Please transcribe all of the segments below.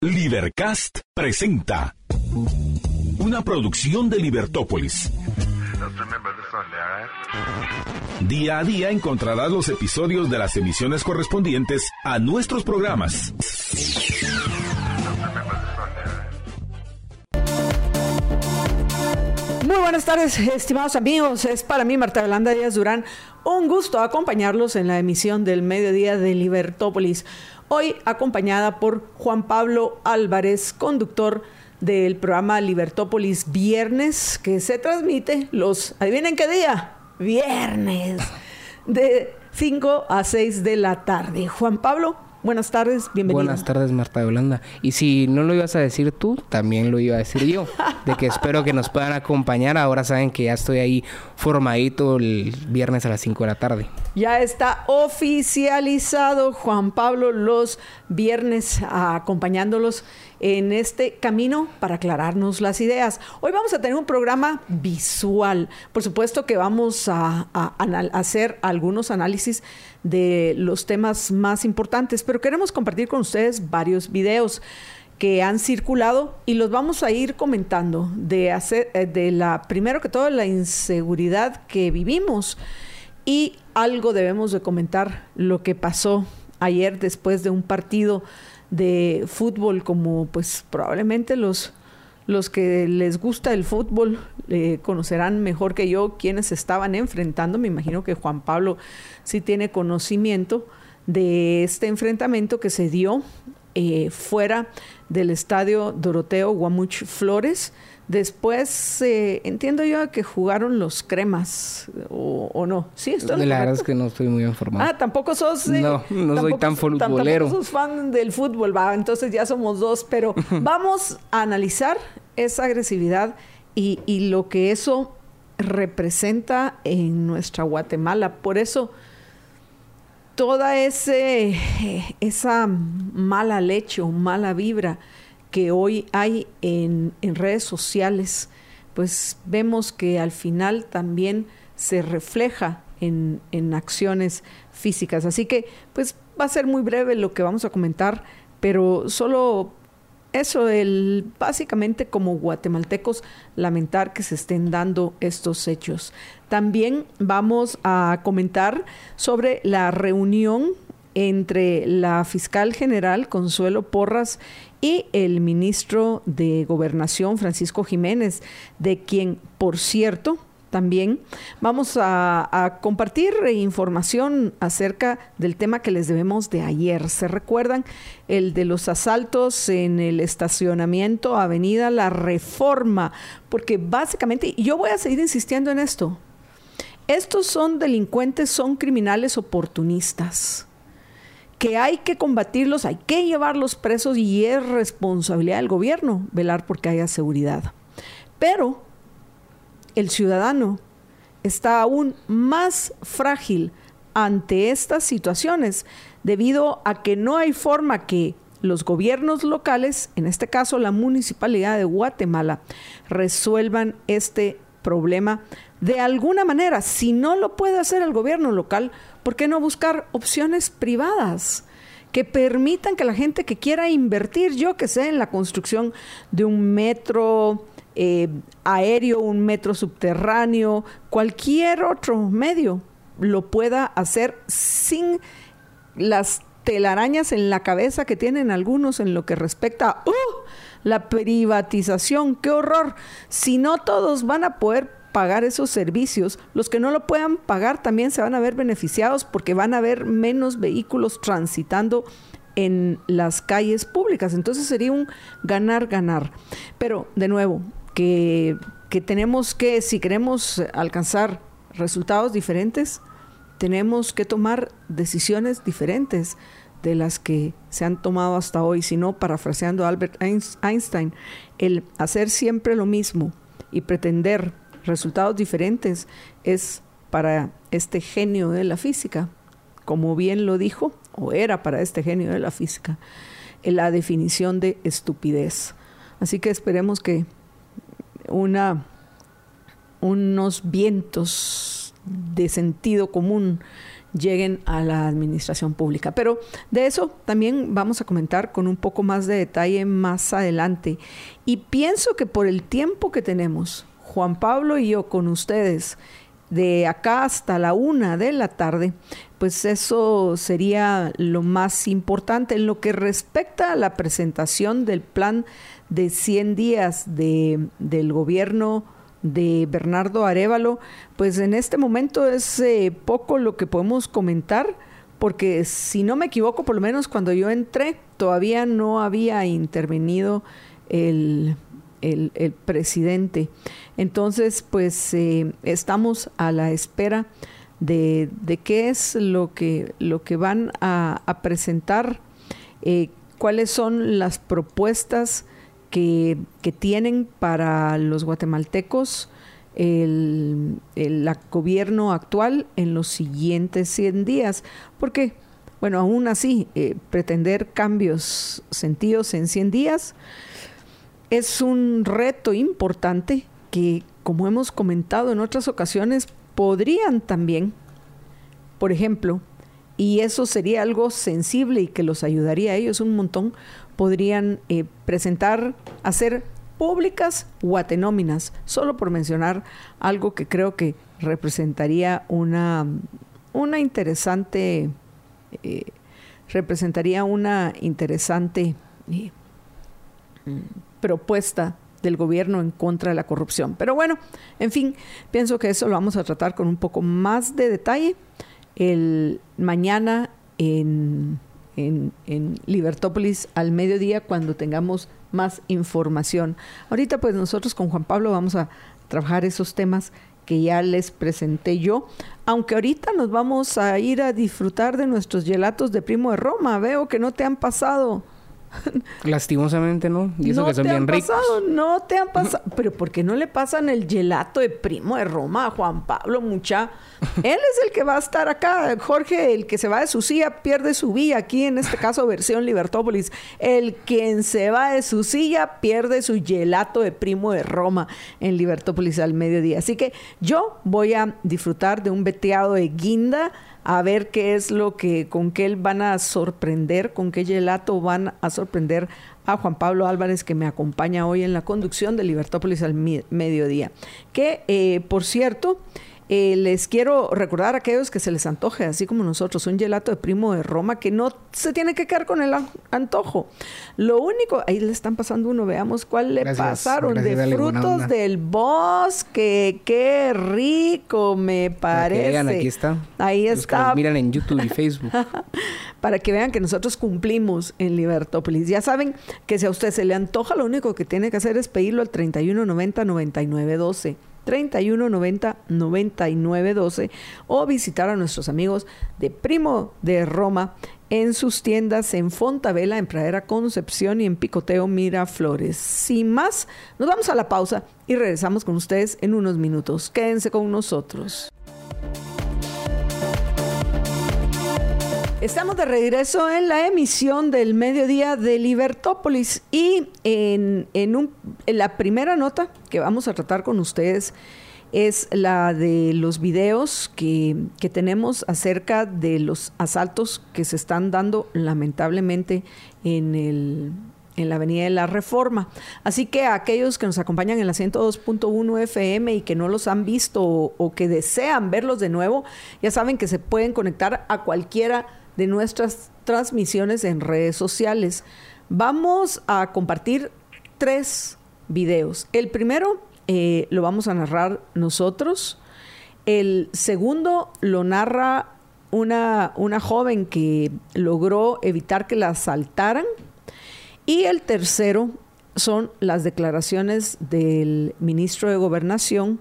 Libercast presenta una producción de Libertópolis. Día a día encontrarás los episodios de las emisiones correspondientes a nuestros programas. Muy buenas tardes, estimados amigos. Es para mí, Marta Belanda Díaz Durán, un gusto acompañarlos en la emisión del mediodía de Libertópolis. Hoy acompañada por Juan Pablo Álvarez, conductor del programa Libertópolis Viernes, que se transmite los, adivinen qué día, viernes, de 5 a 6 de la tarde. Juan Pablo, Buenas tardes, bienvenido. Buenas tardes, Marta Yolanda. Y si no lo ibas a decir tú, también lo iba a decir yo. De que espero que nos puedan acompañar. Ahora saben que ya estoy ahí formadito el viernes a las 5 de la tarde. Ya está oficializado Juan Pablo los viernes acompañándolos en este camino para aclararnos las ideas. Hoy vamos a tener un programa visual. Por supuesto que vamos a, hacer algunos análisis de los temas más importantes, pero queremos compartir con ustedes varios videos que han circulado y los vamos a ir comentando de hacer eh, de la primero que todo la inseguridad que vivimos y algo debemos de comentar lo que pasó ayer después de un partido de fútbol como pues probablemente los, los que les gusta el fútbol eh, conocerán mejor que yo quienes estaban enfrentando. Me imagino que Juan Pablo sí tiene conocimiento de este enfrentamiento que se dio eh, fuera del estadio Doroteo Guamuch Flores Después, eh, entiendo yo que jugaron los cremas, o, no. Sí, esto La verdad es que no estoy muy informado. Ah, tampoco sos... Eh, no, no soy tan futbolero. Tampoco sos fan del fútbol, va. Entonces ya somos dos. Pero vamos a analizar esa agresividad y, y lo que eso representa en nuestra Guatemala. Por eso toda ese, esa mala leche o mala vibra que hoy hay en, redes sociales, pues vemos que al final también se refleja en, en, acciones físicas. Así que, pues va a ser muy breve lo que vamos a comentar, pero solo eso, el, básicamente como guatemaltecos, lamentar que se estén dando estos hechos. También vamos a comentar sobre la reunión entre la fiscal general Consuelo Porras y el ministro de Gobernación Francisco Jiménez, de quien, por cierto, también vamos a, compartir información acerca del tema que les debemos de ayer. ¿Se recuerdan? El de los asaltos en el estacionamiento Avenida La Reforma, porque básicamente, y yo voy a seguir insistiendo en esto, estos son delincuentes, son criminales oportunistas que hay que combatirlos, hay que llevarlos presos y es responsabilidad del gobierno velar porque haya seguridad. Pero el ciudadano está aún más frágil ante estas situaciones debido a que no hay forma que los gobiernos locales, en este caso la Municipalidad de Guatemala, resuelvan este problema de alguna manera. Si no lo puede hacer el gobierno local, ¿por qué no buscar opciones privadas? que permitan que la gente que quiera invertir, yo que sé, en la construcción de un metro eh, aéreo, un metro subterráneo, cualquier otro medio, lo pueda hacer sin las telarañas en la cabeza que tienen algunos en lo que respecta a ¡uh! la privatización. ¡Qué horror! Si no todos van a poder pagar esos servicios, los que no lo puedan pagar también se van a ver beneficiados porque van a haber menos vehículos transitando en las calles públicas. Entonces sería un ganar-ganar. Pero, de nuevo, que, que tenemos que, si queremos alcanzar resultados diferentes, tenemos que tomar decisiones diferentes de las que se han tomado hasta hoy, sino parafraseando Albert Einstein, el hacer siempre lo mismo y pretender resultados diferentes es para este genio de la física, como bien lo dijo, o era para este genio de la física, la definición de estupidez. Así que esperemos que unos vientos de sentido común lleguen a la administración pública. Pero de eso también vamos a comentar con un poco más de detalle más adelante. Y pienso que por el tiempo que tenemos, Juan Pablo y yo con ustedes, de acá hasta la una de la tarde, pues eso sería lo más importante. En lo que respecta a la presentación del plan de 100 días de, del gobierno de Bernardo Arevalo, pues en este momento es eh, poco lo que podemos comentar, porque si no me equivoco, por lo menos cuando yo entré, todavía no había intervenido el, el, presidente. Entonces, pues eh, estamos a la espera de, de, qué es lo que, lo que van a, presentar, eh, cuáles son las propuestas que, tienen para los guatemaltecos el, gobierno actual en los siguientes 100 días. Porque, bueno, aún así, eh, pretender cambios sentidos en 100 días es un reto importante que, como hemos comentado en otras ocasiones, podrían también, por ejemplo, y eso sería algo sensible y que los ayudaría a ellos un montón, podrían eh, presentar, hacer públicas guatenóminas, solo por mencionar algo que creo que representaría una, una interesante, eh, representaría una interesante eh, propuesta del gobierno en contra de la corrupción. Pero bueno, en fin, pienso que eso lo vamos a tratar con un poco más de detalle el mañana en en, en Libertópolis al mediodía cuando tengamos más información. Ahorita pues nosotros con Juan Pablo vamos a trabajar esos temas que ya les presenté yo, aunque ahorita nos vamos a ir a disfrutar de nuestros gelatos de Primo de Roma. Veo que no te han pasado. Lastimosamente no. Y eso no que son te bien han ricos. pasado, no te han pasado. Pero ¿por qué no le pasan el gelato de primo de Roma a Juan Pablo Mucha? Él es el que va a estar acá. Jorge, el que se va de su silla, pierde su vía. Aquí en este caso, versión Libertópolis. El quien se va de su silla, pierde su gelato de primo de Roma en Libertópolis al mediodía. Así que yo voy a disfrutar de un veteado de guinda a ver qué es lo que, con qué van a sorprender, con qué gelato van a sorprender a Juan Pablo Álvarez, que me acompaña hoy en la conducción de Libertópolis al mediodía. Que, eh, por cierto, eh, les quiero recordar a aquellos que se les antoje, así como nosotros, un gelato de primo de Roma que no se tiene que quedar con el antojo. Lo único, ahí le están pasando uno, veamos cuál le pasaron, de frutos del bosque. Qué rico, me parece. vean, aquí está. Ahí está. miran en YouTube y Facebook. Para que vean que nosotros cumplimos en Libertópolis. Ya saben que si a usted se le antoja, lo único que tiene que hacer es pedirlo al 3190 9912. 31 90 99 12 o visitar a nuestros amigos de Primo de Roma en sus tiendas en Fontavela, en Pradera Concepción y en Picoteo Miraflores. Sin más, nos vamos a la pausa y regresamos con ustedes en unos minutos. Quédense con nosotros. Estamos de regreso en la emisión del mediodía de Libertópolis y en, en, la primera nota que vamos a tratar con ustedes es la de los videos que, que, tenemos acerca de los asaltos que se están dando lamentablemente en, el, en la Avenida de la Reforma. Así que a aquellos que nos acompañan en la 102.1 FM y que no los han visto o que desean verlos de nuevo, ya saben que se pueden conectar a cualquiera de nuestras transmisiones en redes sociales. Vamos a compartir tres videos. El primero eh, lo vamos a narrar nosotros. El segundo lo narra una, una joven que logró evitar que la asaltaran. Y el tercero son las declaraciones del ministro de Gobernación,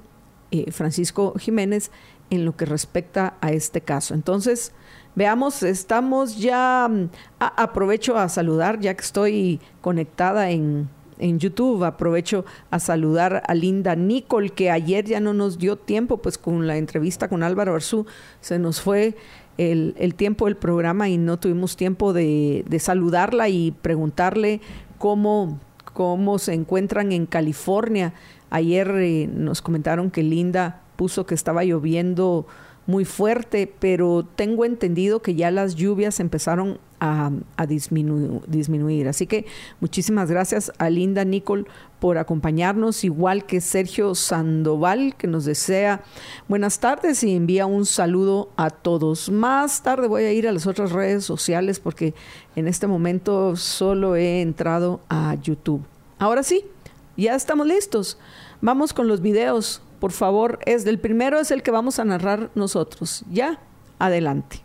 eh, Francisco Jiménez, en lo que respecta a este caso. Entonces, Veamos, estamos ya, mm, aprovecho a saludar, ya que estoy conectada en, YouTube, aprovecho a saludar a Linda Nicole, que ayer ya no nos dio tiempo, pues con la entrevista con Álvaro Arzú, se nos fue el, tiempo del programa y no tuvimos tiempo de, saludarla y preguntarle cómo, cómo se encuentran en California. Ayer eh, nos comentaron que Linda puso que estaba lloviendo muy fuerte, pero tengo entendido que ya las lluvias empezaron a, disminuir. Así que muchísimas gracias a Linda Nicole por acompañarnos, igual que Sergio Sandoval, que nos desea buenas tardes y envía un saludo a todos. Más tarde voy a ir a las otras redes sociales porque en este momento solo he entrado a YouTube. Ahora sí, ya estamos listos. Vamos con los videos. Por favor, es del primero es el que vamos a narrar nosotros. Ya, adelante.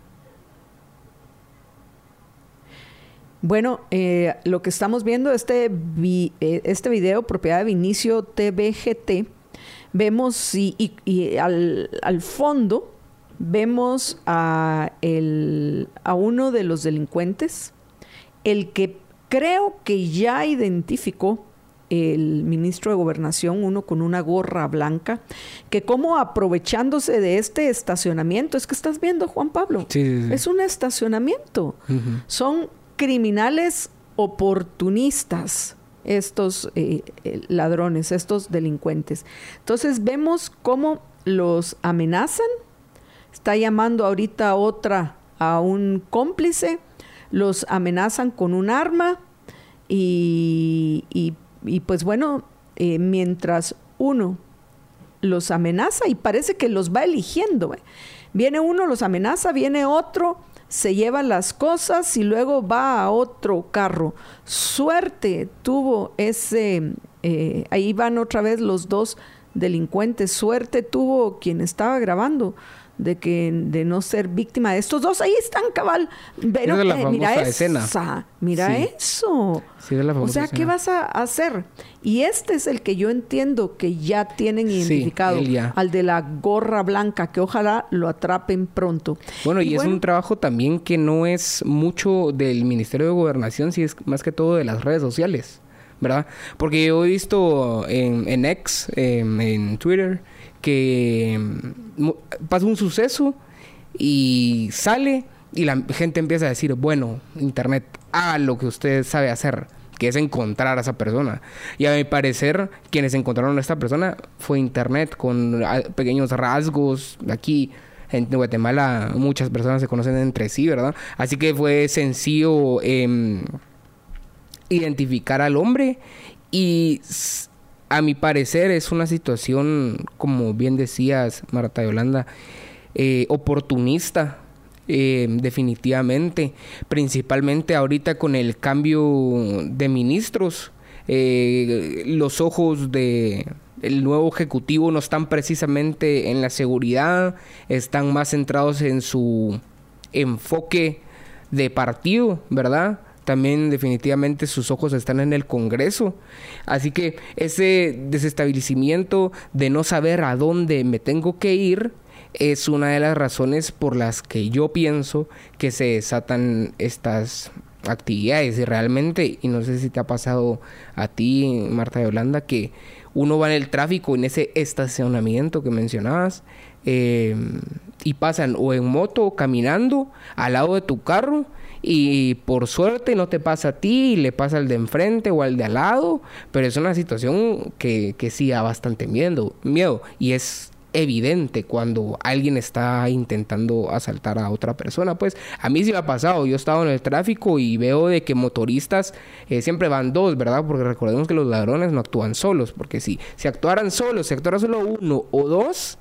Bueno, eh, lo que estamos viendo, este, eh, este video, propiedad de Vinicio TVGT, vemos y, al, al, fondo vemos a, el, a uno de los delincuentes, el que creo que ya identificó el ministro de Gobernación, uno con una gorra blanca, que como aprovechándose de este estacionamiento, es que estás viendo, Juan Pablo, es un estacionamiento. Son criminales oportunistas estos eh, eh, ladrones, estos delincuentes. Entonces vemos cómo los amenazan, está llamando ahorita otra, a un cómplice, los amenazan con un arma y, y, pues bueno, eh, mientras uno los amenaza y parece que los va eligiendo, viene uno, los amenaza, viene otro, se lleva las cosas y luego va a otro carro. Suerte tuvo ese, eh, ahí van otra vez los dos delincuentes, suerte tuvo quien estaba grabando de que de no ser víctima de estos dos. Ahí están, cabal. Pero, eh, mira esa, mira eso. o sea, ¿qué vas a hacer? Y este es el que yo entiendo que ya tienen identificado, al de la gorra blanca, que ojalá lo atrapen pronto. Bueno, y, es un trabajo también que no es mucho del Ministerio de Gobernación, si es más que todo de las redes sociales. ¿verdad? Porque yo he visto en, en X, en Twitter, que mm, pasa un suceso y sale y la gente empieza a decir, bueno, Internet, haga lo que usted sabe hacer, que es encontrar a esa persona. Y a mi parecer, quienes encontraron a esta persona fue Internet, con ah, pequeños rasgos. Aquí en Guatemala muchas personas se conocen entre sí, ¿verdad? Así que fue sencillo em, identificar al hombre y a mi parecer es una situación, como bien decías, Marta Yolanda, eh, oportunista, eh, definitivamente, principalmente ahorita con el cambio de ministros. Eh, los ojos de el nuevo ejecutivo no están precisamente en la seguridad, están más centrados en su enfoque de partido, ¿verdad? También definitivamente sus ojos están en el Congreso. Así que ese desestabilizamiento de no saber a dónde me tengo que ir es una de las razones por las que yo pienso que se desatan estas actividades y realmente, y no sé si te ha pasado a ti, Marta de Holanda, que uno va en el tráfico, en ese estacionamiento que mencionabas, eh, y pasan o en moto o caminando al lado de tu carro y por suerte no te pasa a ti, le pasa al de enfrente o al de al lado, pero es una situación que, que sí da bastante miedo, miedo y es evidente cuando alguien está intentando asaltar a otra persona. Pues a mí sí me ha pasado, yo he estado en el tráfico y veo de que motoristas eh, siempre van dos, ¿verdad? Porque recordemos que los ladrones no actúan solos, porque si, si actuaran solos, si actuara solo uno o dos,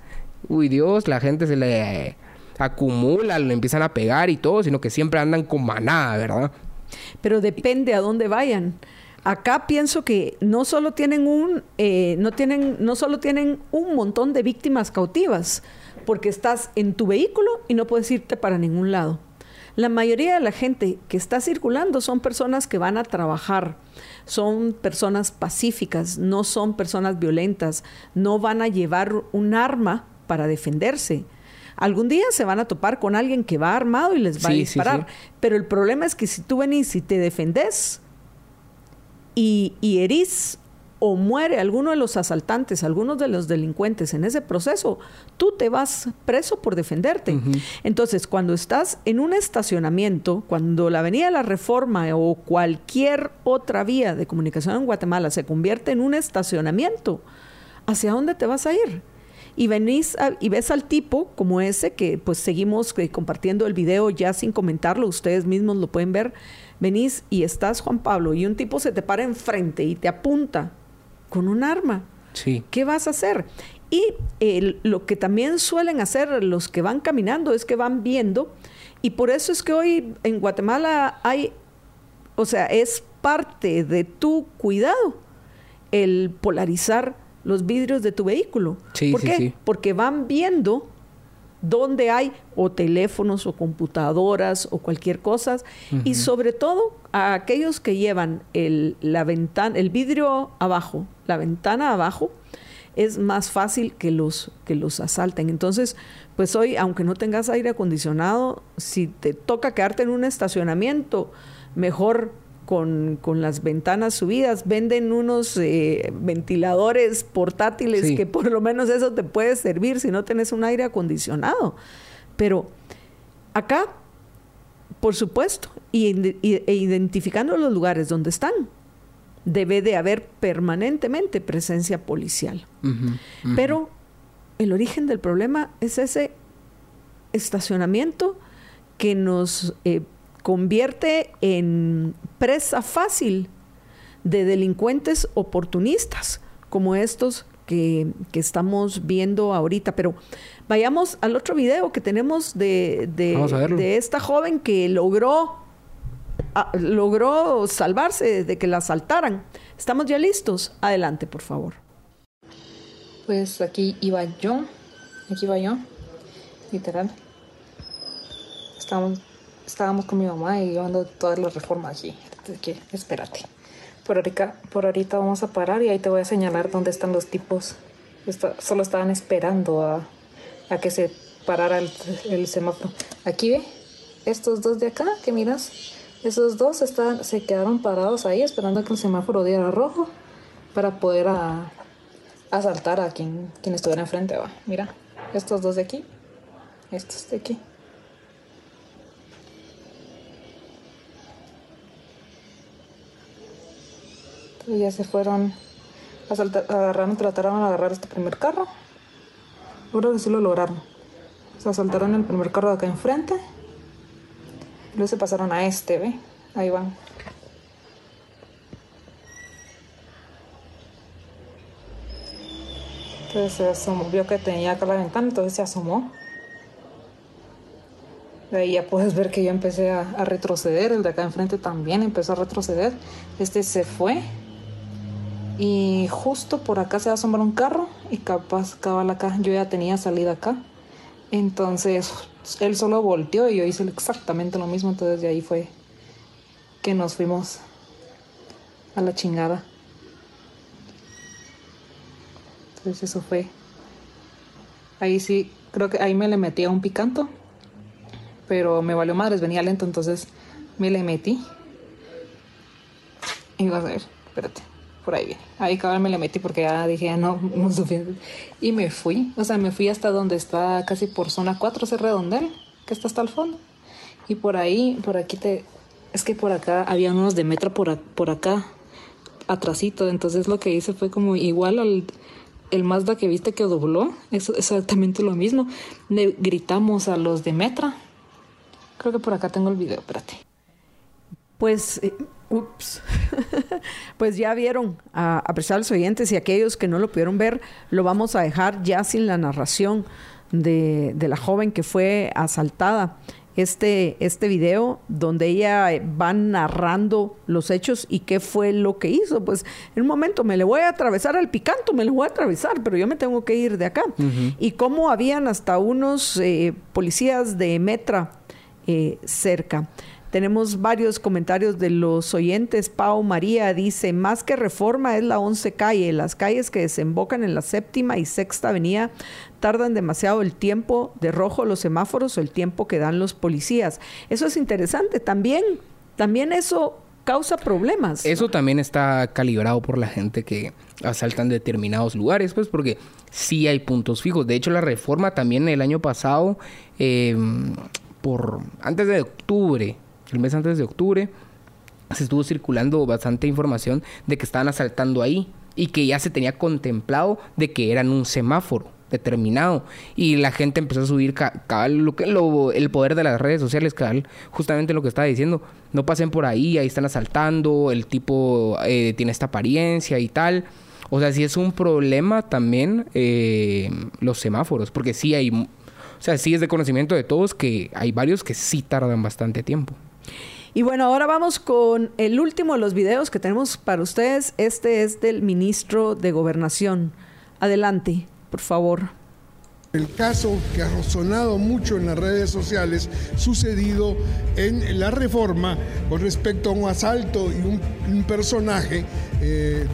uy Dios, la gente se le acumulan, le empiezan a pegar y todo, sino que siempre andan con manada, ¿verdad? Pero depende a dónde vayan. Acá pienso que no solo tienen un, eh, no tienen, no solo tienen un montón de víctimas cautivas, porque estás en tu vehículo y no puedes irte para ningún lado. La mayoría de la gente que está circulando son personas que van a trabajar, son personas pacíficas, no son personas violentas, no van a llevar un arma para defenderse algún día se van a topar con alguien que va armado y les va a disparar. Pero el problema es que si tú venís y te defendes y, y herís o muere alguno de los asaltantes, algunos de los delincuentes en ese proceso, tú te vas preso por defenderte. Entonces, cuando estás en un estacionamiento, cuando la Avenida de la Reforma o cualquier otra vía de comunicación en Guatemala se convierte en un estacionamiento, ¿hacia dónde te vas a ir? Y venís y ves al tipo como ese que pues seguimos eh, compartiendo el video ya sin comentarlo, ustedes mismos lo pueden ver, venís y estás Juan Pablo y un tipo se te para enfrente y te apunta con un arma. Sí. ¿Qué vas a hacer? Y lo que también suelen hacer los que van caminando es que van viendo y por eso es que hoy en Guatemala hay, o sea, es parte de tu cuidado el polarizar los vidrios de tu vehículo. ¿Por qué? Porque van viendo dónde hay o teléfonos o computadoras o cualquier cosa y sobre todo a aquellos que llevan el, la ventana, el vidrio abajo, la ventana abajo, es más fácil que los, que los asalten. Entonces, pues hoy, aunque no tengas aire acondicionado, si te toca quedarte en un estacionamiento, mejor con, las ventanas subidas. Venden unos eh, ventiladores portátiles que por lo menos eso te puede servir si no tienes un aire acondicionado. Pero acá, por supuesto, y, e identificando los lugares donde están, debe de haber permanentemente presencia policial. Pero el origen del problema es ese estacionamiento que nos eh, convierte en presa fácil de delincuentes oportunistas como estos que, estamos viendo ahorita. Pero vayamos al otro video que tenemos de, de, esta joven que logró, ah, logró salvarse de que la asaltaran. ¿Estamos ya listos? Adelante, por favor. Pues aquí iba yo, aquí iba yo, literal. Estamos estábamos con mi mamá y llevando todas las reformas allí. que, espérate. Por ahorita, por ahorita vamos a parar y ahí te voy a señalar dónde están los tipos. solo estaban esperando a, que se parara el, el, semáforo. Aquí ve, estos dos de acá que miras, esos dos están, se quedaron parados ahí esperando a que el semáforo diera rojo para poder a, asaltar a quien, quien estuviera enfrente. Va. Mira, estos dos de aquí, estos de aquí. Ya se fueron, agarraron, trataron de agarrar este primer carro. Creo que sí lo lograron. Se asaltaron el primer carro de acá enfrente. Luego se pasaron a este, ¿ve? Ahí van. Entonces se asomó, vio que tenía acá la ventana, entonces se asomó. De ahí ya puedes ver que yo empecé a retroceder, el de acá enfrente también empezó a retroceder. Este se fue y justo por acá se va a asomar un carro y capaz cabal acá. Yo ya tenía salida acá. Entonces él solo volteó y yo hice exactamente lo mismo. Entonces de ahí fue que nos fuimos a la chingada. Entonces eso fue. Ahí sí, creo que ahí me le metí a un picanto. Pero me valió madres, venía lento, entonces me le metí. Y vas a ver, espérate por ahí viene. Ahí cabal me le metí porque ya dije, ya no, no suficiente. Y me fui, o sea, me fui hasta donde está casi por zona 4, ese redondel, que está hasta el fondo. Y por ahí, por aquí te... Es que por acá había unos de metro por, por acá, atrasito. Entonces lo que hice fue como igual al el Mazda que viste que dobló, es exactamente lo mismo. Le gritamos a los de Metra. Creo que por acá tengo el video, espérate. Pues eh, Ups. pues ya vieron, a, a pesar de los oyentes y aquellos que no lo pudieron ver, lo vamos a dejar ya sin la narración de, la joven que fue asaltada. Este, este video donde ella va narrando los hechos y qué fue lo que hizo. Pues en un momento me le voy a atravesar al picanto, me le voy a atravesar, pero yo me tengo que ir de acá. Y cómo habían hasta unos eh, policías de Metra eh, cerca. Tenemos varios comentarios de los oyentes. Pau María dice, más que reforma es la 11 calle. Las calles que desembocan en la séptima y sexta avenida tardan demasiado el tiempo de rojo los semáforos o el tiempo que dan los policías. Eso es interesante. También, también eso causa problemas. Eso también está calibrado por la gente que asaltan determinados lugares, pues porque sí hay puntos fijos. De hecho, la reforma también el año pasado, eh, por antes de octubre, el mes antes de octubre, se estuvo circulando bastante información de que estaban asaltando ahí y que ya se tenía contemplado de que eran un semáforo. determinado. Y la gente empezó a subir lo que, lo, el poder de las redes sociales, cabal, justamente lo que estaba diciendo. No pasen por ahí, ahí están asaltando, el tipo eh, tiene esta apariencia y tal. O sea, sí es un problema también eh, los semáforos, porque sí hay, o sea, sí es de conocimiento de todos que hay varios que sí tardan bastante tiempo. Y bueno, ahora vamos con el último de los videos que tenemos para ustedes. Este es del ministro de Gobernación. Adelante, por favor. El caso que ha resonado mucho en las redes sociales sucedido en la reforma con respecto a un asalto y un, personaje eh,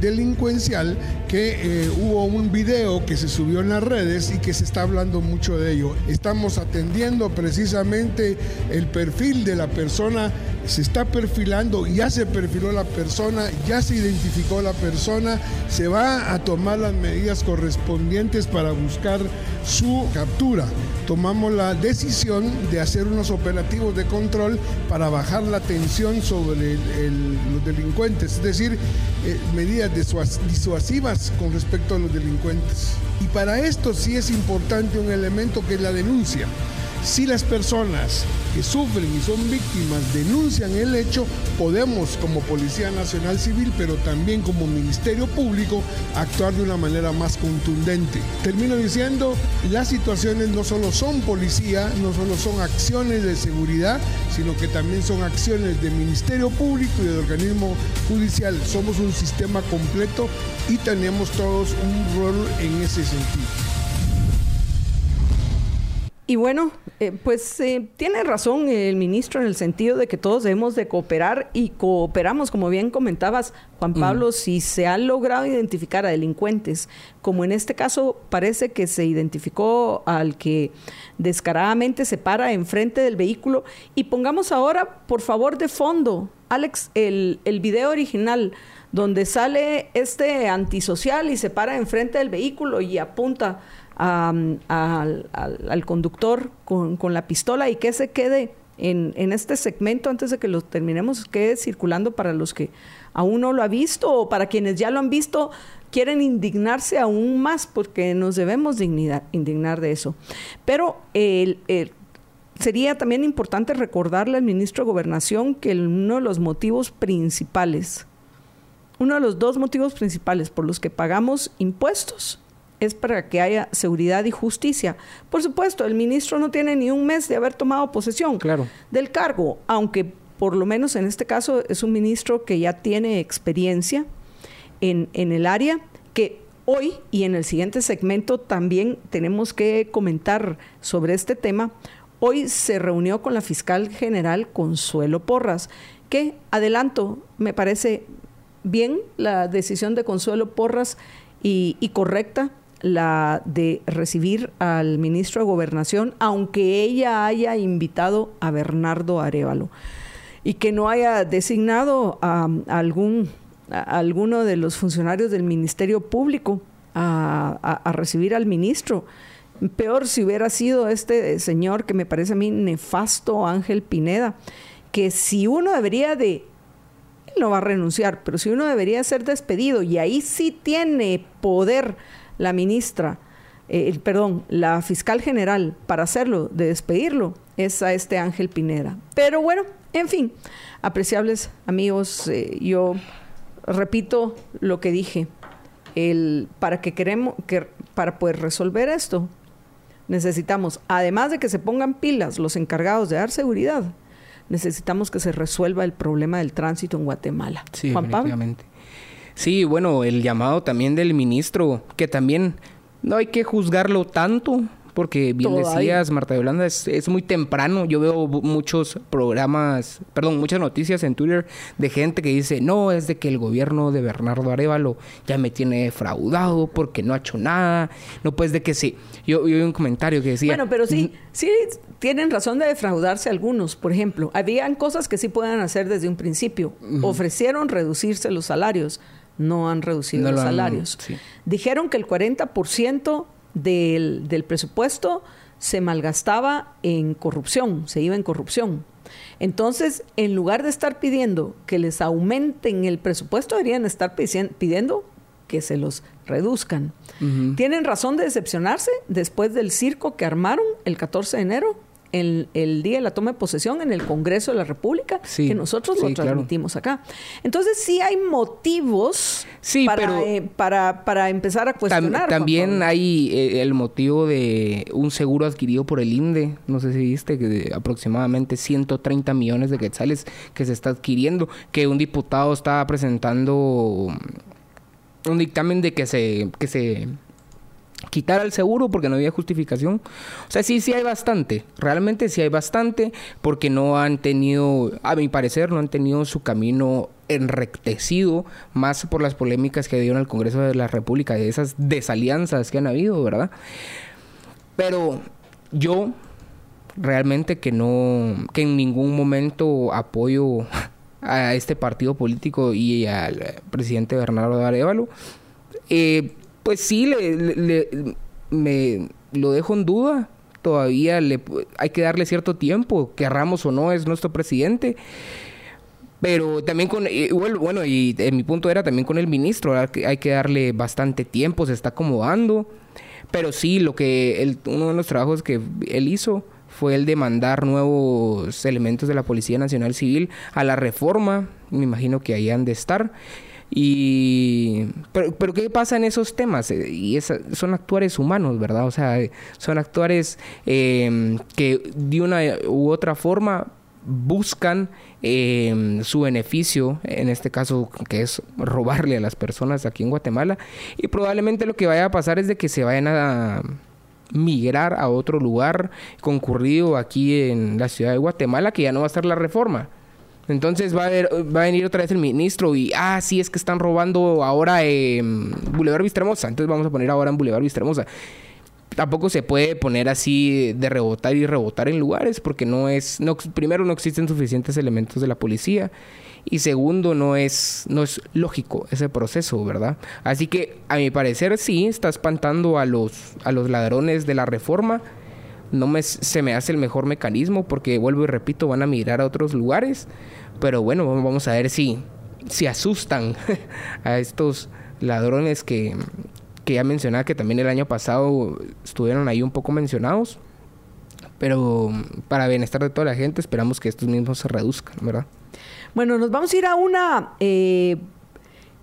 delincuencial que eh, hubo un video que se subió en las redes y que se está hablando mucho de ello. Estamos atendiendo precisamente el perfil de la persona se está perfilando, ya se perfiló la persona, ya se identificó la persona, se va a tomar las medidas correspondientes para buscar su captura. Tomamos la decisión de hacer unos operativos de control para bajar la tensión sobre los delincuentes, es decir, eh, medidas disuasivas con respecto a los delincuentes. Y para esto sí es importante un elemento que es la denuncia. Si las personas que sufren y son víctimas denuncian el hecho, podemos como Policía Nacional Civil, pero también como Ministerio Público, actuar de una manera más contundente. Termino diciendo, las situaciones no solo son policía, no solo son acciones de seguridad, sino que también son acciones del Ministerio Público y del organismo judicial. Somos un sistema completo y tenemos todos un rol en ese sentido. Y bueno, eh, pues eh, tiene razón el ministro en el sentido de que todos debemos de cooperar y cooperamos, como bien comentabas, Juan Pablo, si se han logrado identificar a delincuentes, como en este caso parece que se identificó al que descaradamente se para enfrente del vehículo. Y pongamos ahora, por favor, de fondo, Alex, el, el video original donde sale este antisocial y se para enfrente del vehículo y apunta al, conductor con, la pistola y que se quede en, este segmento antes de que lo terminemos, quede circulando para los que aún no lo ha visto o para quienes ya lo han visto, quieren indignarse aún más porque nos debemos indignar de eso. Pero sería también importante recordarle al ministro de Gobernación que uno de los motivos principales, uno de los dos motivos principales por los que pagamos impuestos es para que haya seguridad y justicia. Por supuesto, el ministro no tiene ni un mes de haber tomado posesión del cargo, aunque por lo menos en este caso es un ministro que ya tiene experiencia en, en el área, que hoy y en el siguiente segmento también tenemos que comentar sobre este tema. Hoy se reunió con la fiscal general Consuelo Porras, que adelanto, me parece bien la decisión de Consuelo Porras y, y correcta la de recibir al ministro de Gobernación, aunque ella haya invitado a Bernardo Arevalo y que no haya designado a, algún alguno de los funcionarios del Ministerio Público a, recibir al ministro. Peor si hubiera sido este señor que me parece a mí nefasto, Ángel Pineda, que si uno debería de, no va a renunciar, pero si uno debería ser despedido y ahí sí tiene poder la ministra, eh, perdón, la fiscal general para hacerlo, de despedirlo, es a este Ángel Pineda. Pero bueno, en fin, apreciables amigos, eh, yo repito lo que dije. El, para que queremos que para poder resolver esto necesitamos además de que se pongan pilas los encargados de dar seguridad necesitamos que se resuelva el problema del tránsito en Guatemala sí, Juan Pablo Sí, bueno, el llamado también del ministro, que también no hay que juzgarlo tanto, porque bien decías, Marta Yolanda, es, es, muy temprano. Yo veo muchos programas, perdón, muchas noticias en Twitter de gente que dice, no, es de que el gobierno de Bernardo Arevalo ya me tiene defraudado porque no ha hecho nada. No, pues de que sí. Yo, yo vi un comentario que decía... Bueno, pero sí, sí tienen razón de defraudarse algunos. Por ejemplo, habían cosas que sí pueden hacer desde un principio. Ofrecieron reducirse los salarios no han reducido los salarios. Dijeron que el 40% del, del presupuesto se malgastaba en corrupción, se iba en corrupción. Entonces, en lugar de estar pidiendo que les aumenten el presupuesto, deberían estar pidiendo que se los reduzcan. Tienen razón de decepcionarse después del circo que armaron el 14 de enero el, el, día de la toma de posesión en el Congreso de la República, que nosotros lo transmitimos acá. Entonces sí hay motivos para, eh, para, para, empezar a cuestionar. también hay eh, el motivo de un seguro adquirido por el INDE, no sé si viste, que de aproximadamente 130 millones de quetzales que se está adquiriendo, que un diputado estaba presentando un dictamen de que se, que se quitar al seguro porque no había justificación. O sea, sí, sí hay bastante. Realmente sí hay bastante porque no han tenido, a mi parecer, no han tenido su camino enrectecido más por las polémicas que dieron al Congreso de la República, de esas desalianzas que han habido, ¿verdad? Pero yo realmente que no, que en ningún momento apoyo a este partido político y al presidente Bernardo Arevalo. Eh, pues sí, le, me lo dejo en duda. Todavía le, hay que darle cierto tiempo, querramos o no, es nuestro presidente. Pero también con, bueno, y en mi punto era también con el ministro, hay que darle bastante tiempo, se está acomodando. Pero sí, lo que uno de los trabajos que él hizo fue el de mandar nuevos elementos de la Policía Nacional Civil a la reforma. Me imagino que ahí han de estar. Y, pero, pero ¿qué pasa en esos temas? Eh, y son actuares humanos, ¿verdad? O sea, son actuares em, que de una u otra forma buscan em, su beneficio, en este caso que es robarle a las personas aquí en Guatemala, y probablemente lo que vaya a pasar es de que se vayan a migrar a otro lugar concurrido aquí en la ciudad de Guatemala, que ya no va a ser la reforma. Entonces va a, va a venir otra vez el ministro y, ah, sí, es que están robando ahora en Boulevard Vistremosa. Entonces vamos a poner ahora en Boulevard Vistremosa. Tampoco se puede poner así de rebotar y rebotar en lugares porque no es, no, primero no existen suficientes elementos de la policía y segundo no es, no es lógico ese proceso, ¿verdad? Así que a mi parecer sí está espantando a los, a los ladrones de la reforma no me, se me hace el mejor mecanismo porque vuelvo y repito, van a mirar a otros lugares, pero bueno, vamos a ver si, si asustan a estos ladrones que, que ya mencionaba que también el año pasado estuvieron ahí un poco mencionados. Pero para bienestar de toda la gente esperamos que estos mismos se reduzcan, ¿verdad? Bueno, nos vamos a ir a una eh,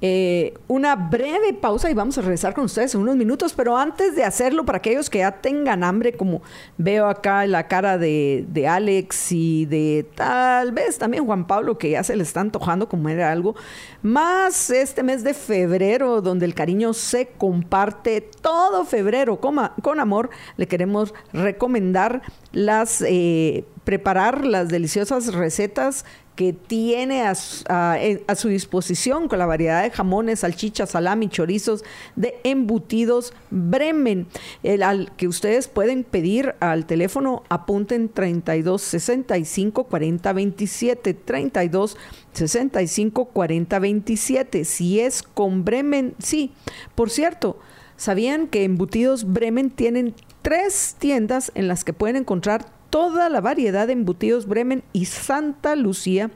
eh, una breve pausa y vamos a regresar con ustedes en unos minutos, pero antes de hacerlo, para aquellos que ya tengan hambre, como veo acá la cara de, de Alex y de tal vez también Juan Pablo, que ya se le está antojando comer algo, más este mes de febrero, donde el cariño se comparte todo febrero con, con amor, le queremos recomendar las... Eh, preparar las deliciosas recetas que tiene a, su disposición con la variedad de jamones, salchichas, salami, chorizos, de embutidos Bremen, el, al que ustedes pueden pedir al teléfono, apunten 32 65 40 27, 32 65 40 27. Si es con Bremen, sí. Por cierto, ¿sabían que Embutidos Bremen tienen tres tiendas en las que pueden encontrar toda la variedad de embutidos Bremen y Santa Lucía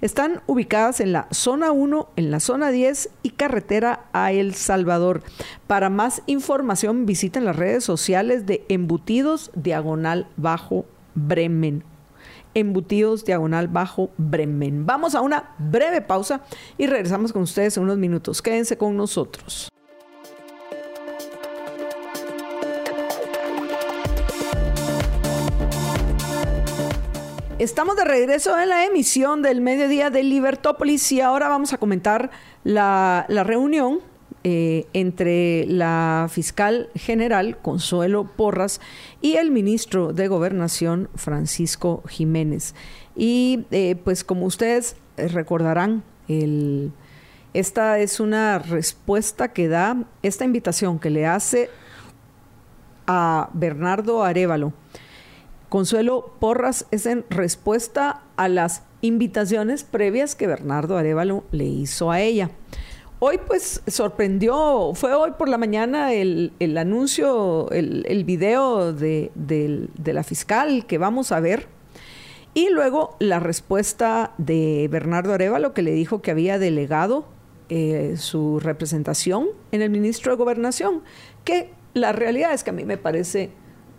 están ubicadas en la zona 1, en la zona 10 y carretera a El Salvador. Para más información visiten las redes sociales de Embutidos Diagonal Bajo Bremen. Embutidos Diagonal Bajo Bremen. Vamos a una breve pausa y regresamos con ustedes en unos minutos. Quédense con nosotros. Estamos de regreso en la emisión del mediodía de Libertópolis y ahora vamos a comentar la, reunión eh, entre la fiscal general Consuelo Porras y el ministro de Gobernación Francisco Jiménez. Y eh, pues como ustedes recordarán, esta es una respuesta que da esta invitación que le hace a Bernardo Arevalo Consuelo Porras es en respuesta a las invitaciones previas que Bernardo Arevalo le hizo a ella. Hoy pues sorprendió, fue hoy por la mañana el, anuncio, el, el video de, de, la fiscal que vamos a ver y luego la respuesta de Bernardo Arevalo que le dijo que había delegado eh, su representación en el ministro de Gobernación, que la realidad es que a mí me parece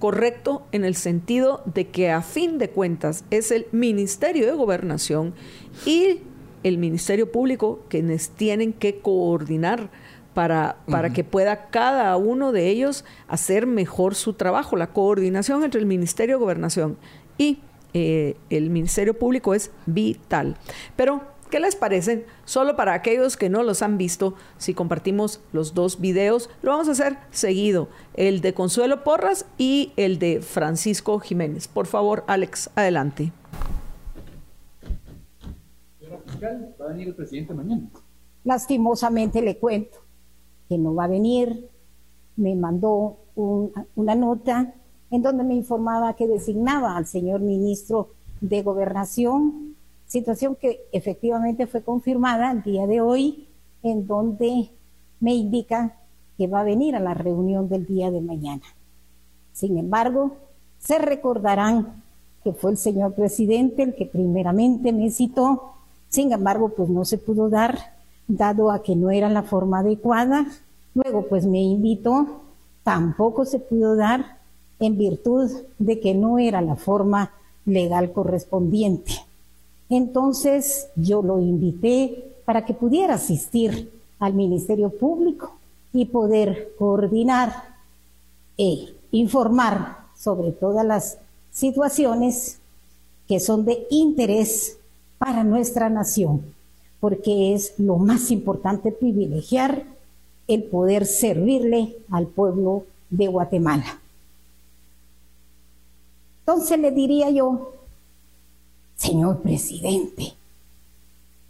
correcto en el sentido de que a fin de cuentas es el Ministerio de Gobernación y el Ministerio Público quienes tienen que coordinar para, para que pueda cada uno de ellos hacer mejor su trabajo. La coordinación entre el Ministerio de Gobernación y eh, el Ministerio Público es vital. Pero, ¿qué les parecen? Solo para aquellos que no los han visto, si compartimos los dos videos, lo vamos a hacer seguido. El de Consuelo Porras y el de Francisco Jiménez. Por favor, Alex, adelante. ¿Va a venir el presidente mañana? Lastimosamente le cuento que no va a venir. Me mandó una nota en donde me informaba que designaba al señor ministro de Gobernación, situación que efectivamente fue confirmada el día de hoy, en donde me indica que va a venir a la reunión del día de mañana. Sin embargo, se recordarán que fue el señor presidente el que primeramente me citó, sin embargo, pues no se pudo dar, dado a que no era la forma adecuada. Luego, pues me invitó, tampoco se pudo dar, en virtud de que no era la forma legal correspondiente. Entonces yo lo invité para que pudiera asistir al Ministerio Público y poder coordinar e informar sobre todas las situaciones que son de interés para nuestra nación, porque es lo más importante privilegiar el poder servirle al pueblo de Guatemala. Entonces le diría yo, señor presidente,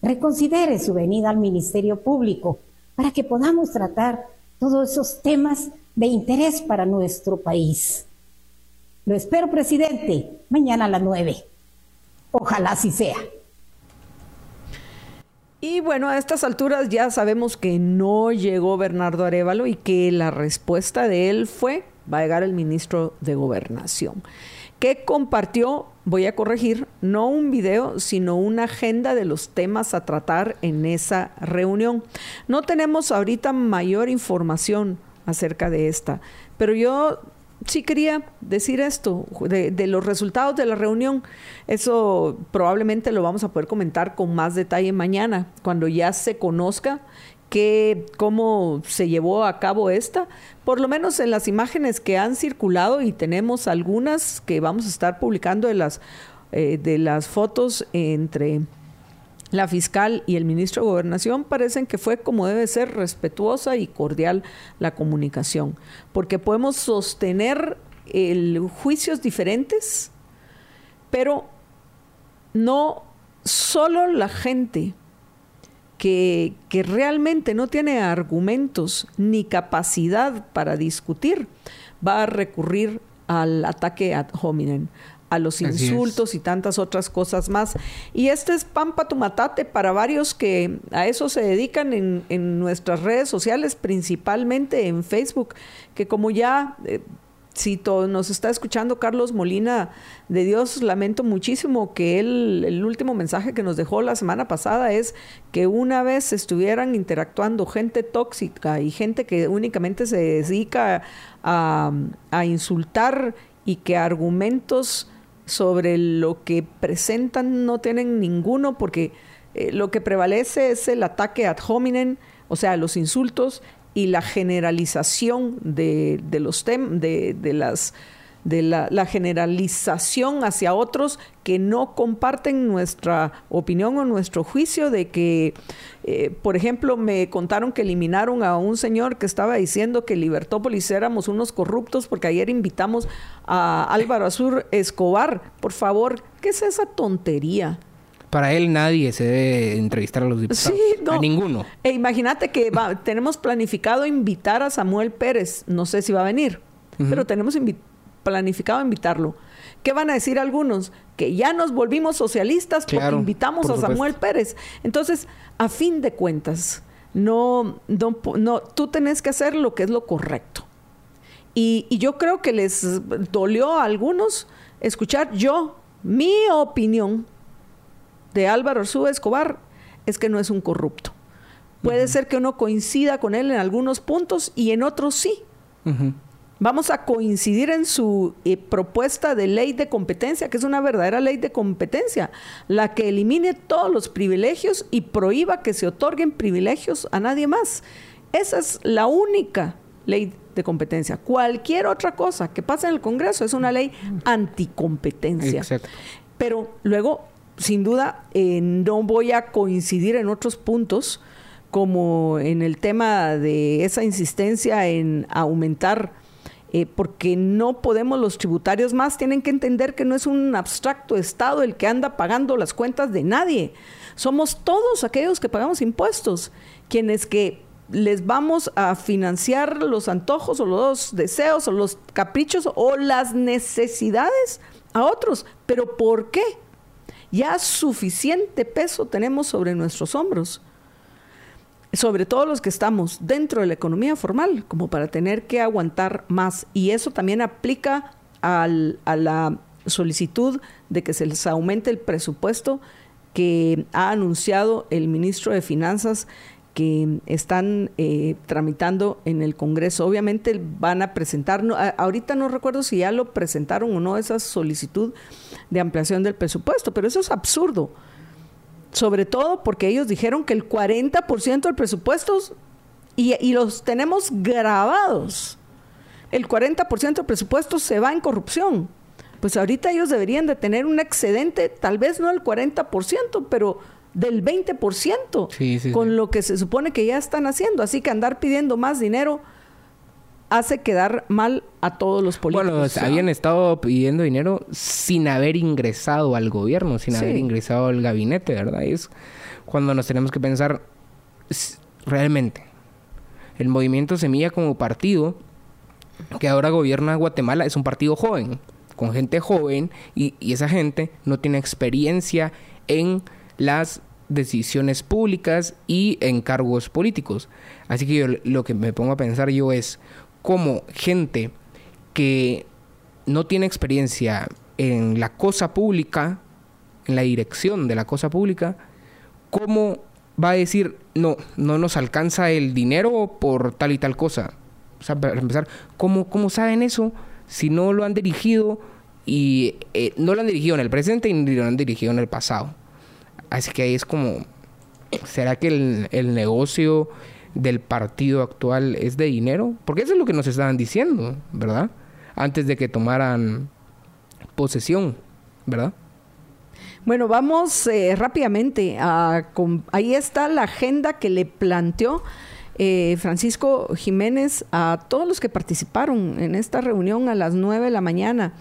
reconsidere su venida al Ministerio Público para que podamos tratar todos esos temas de interés para nuestro país. Lo espero, presidente, mañana a las nueve. Ojalá así sea. Y bueno, a estas alturas ya sabemos que no llegó Bernardo Arevalo y que la respuesta de él fue, va a llegar el ministro de Gobernación que compartió, voy a corregir, no un video, sino una agenda de los temas a tratar en esa reunión. No tenemos ahorita mayor información acerca de esta, pero yo sí quería decir esto, de, de, los resultados de la reunión. Eso probablemente lo vamos a poder comentar con más detalle mañana, cuando ya se conozca cómo se llevó a cabo esta, por lo menos en las imágenes que han circulado y tenemos algunas que vamos a estar publicando de las, eh, de las fotos entre la fiscal y el ministro de Gobernación parecen que fue como debe ser respetuosa y cordial la comunicación, porque podemos sostener juicios diferentes, pero no solo la gente que, realmente no tiene argumentos ni capacidad para discutir, va a recurrir al ataque ad hominem, a los insultos y tantas otras cosas más. Y este es pampa tumatate para varios que a eso se dedican en, en nuestras redes sociales, principalmente en Facebook, que como ya eh, si nos está escuchando Carlos Molina de Dios, lamento muchísimo que él, el último mensaje que nos dejó la semana pasada es que una vez estuvieran interactuando gente tóxica y gente que únicamente se dedica a, insultar y que argumentos sobre lo que presentan no tienen ninguno porque eh, lo que prevalece es el ataque ad hominem, o sea, los insultos y la generalización de, los temas, de, las de la, generalización hacia otros que no comparten nuestra opinión o nuestro juicio de que, eh, por ejemplo, me contaron que eliminaron a un señor que estaba diciendo que Libertópolis éramos unos corruptos porque ayer invitamos a Álvaro Azur Escobar. Por favor, ¿qué es esa tontería? Para él nadie se debe entrevistar a los diputados. A ninguno. E imagínate que tenemos planificado invitar a Samuel Pérez. No sé si va a venir, pero tenemos planificado invitarlo. ¿Qué van a decir algunos? Que ya nos volvimos socialistas porque invitamos a Samuel Pérez. Entonces, a fin de cuentas, no, no, tú tenés que hacer lo que es lo correcto. Y, y yo creo que les dolió a algunos escuchar yo, mi opinión, de Álvaro Arzú Escobar es que no es un corrupto. Puede ser que uno coincida con él en algunos puntos y en otros sí. Vamos a coincidir en su eh, propuesta de ley de competencia, que es una verdadera ley de competencia, la que elimine todos los privilegios y prohíba que se otorguen privilegios a nadie más. Esa es la única ley de competencia. Cualquier otra cosa que pase en el Congreso es una ley anticompetencia. Pero luego, sin duda, eh, no voy a coincidir en otros puntos, como en el tema de esa insistencia en aumentar, eh, porque no podemos, los tributarios más tienen que entender que no es un abstracto Estado el que anda pagando las cuentas de nadie. Somos todos aquellos que pagamos impuestos, quienes que les vamos a financiar los antojos o los deseos o los caprichos o las necesidades a otros. ¿Pero por qué? Ya suficiente peso tenemos sobre nuestros hombros, sobre todo los que estamos dentro de la economía formal, como para tener que aguantar más. Y eso también aplica a la solicitud de que se les aumente el presupuesto que ha anunciado el ministro de Finanzas que están eh, tramitando en el Congreso. Obviamente van a presentar, ahorita no recuerdo si ya lo presentaron o no esa solicitud de ampliación del presupuesto, pero eso es absurdo. Sobre todo porque ellos dijeron que el 40% del presupuesto, y, los tenemos grabados, el 40% del presupuesto se va en corrupción. Pues ahorita ellos deberían de tener un excedente, tal vez no el 40%, pero del 20% con lo que se supone que ya están haciendo. Así que andar pidiendo más dinero hace quedar mal a todos los políticos. Bueno, habían estado pidiendo dinero sin haber ingresado al gobierno, sin haber ingresado al gabinete, ¿verdad? Y es cuando nos tenemos que pensar realmente. El movimiento Semilla como partido que ahora gobierna Guatemala es un partido joven, con gente joven y, y esa gente no tiene experiencia en las decisiones públicas y encargos políticos. Así que yo lo que me pongo a pensar yo es cómo gente que no tiene experiencia en la cosa pública, en la dirección de la cosa pública, cómo va a decir, no, no nos alcanza el dinero por tal y tal cosa. O sea, para empezar, ¿cómo, cómo saben eso si no lo han dirigido y eh, no lo han dirigido en el presente y ni lo han dirigido en el pasado? Así que ahí es como, ¿será que el, negocio del partido actual es de dinero? Porque eso es lo que nos estaban diciendo, ¿verdad? Antes de que tomaran posesión, ¿verdad? Bueno, vamos eh, rápidamente. A, ahí está la agenda que le planteó eh, Francisco Jiménez a todos los que participaron en esta reunión a las 9 de la mañana.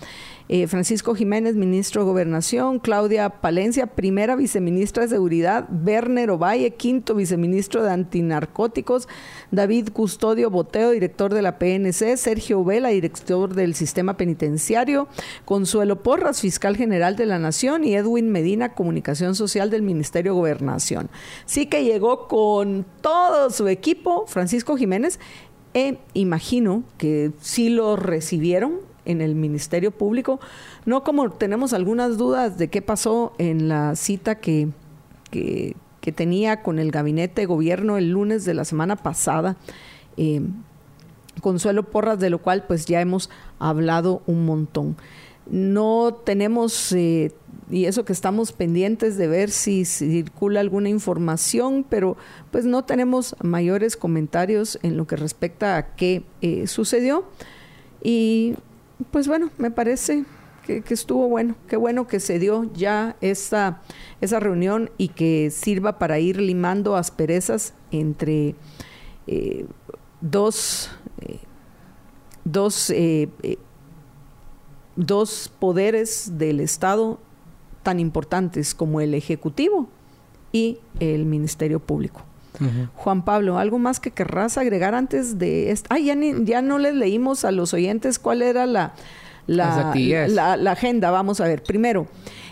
Eh, Francisco Jiménez, ministro de Gobernación, Claudia Palencia, primera viceministra de Seguridad, Werner Ovalle, quinto viceministro de Antinarcóticos, David Custodio Boteo, director de la PNC, Sergio Vela, director del Sistema Penitenciario, Consuelo Porras, fiscal general de la Nación. Y Edwin Medina, comunicación social del Ministerio de Gobernación. Sí que llegó con todo su equipo, Francisco Jiménez, e imagino que sí lo recibieron en el Ministerio Público, no como tenemos algunas dudas de qué pasó en la cita que, que, tenía con el gabinete de gobierno el lunes de la semana pasada. Eh, Consuelo Porras, de lo cual pues ya hemos hablado un montón. No tenemos, eh, y eso que estamos pendientes de ver si circula alguna información, pero pues no tenemos mayores comentarios en lo que respecta a qué eh, sucedió. Y pues bueno, me parece que, estuvo bueno, qué bueno que se dio ya esa, esa reunión y que sirva para ir limando asperezas entre eh, dos, eh, dos, eh, dos poderes del Estado tan importantes como el Ejecutivo y el Ministerio Público. Juan Pablo, ¿algo más que querrás agregar antes de esto? Ah, ya, ya no les leímos a los oyentes cuál era la, la, la, agenda. Vamos a ver. Primero,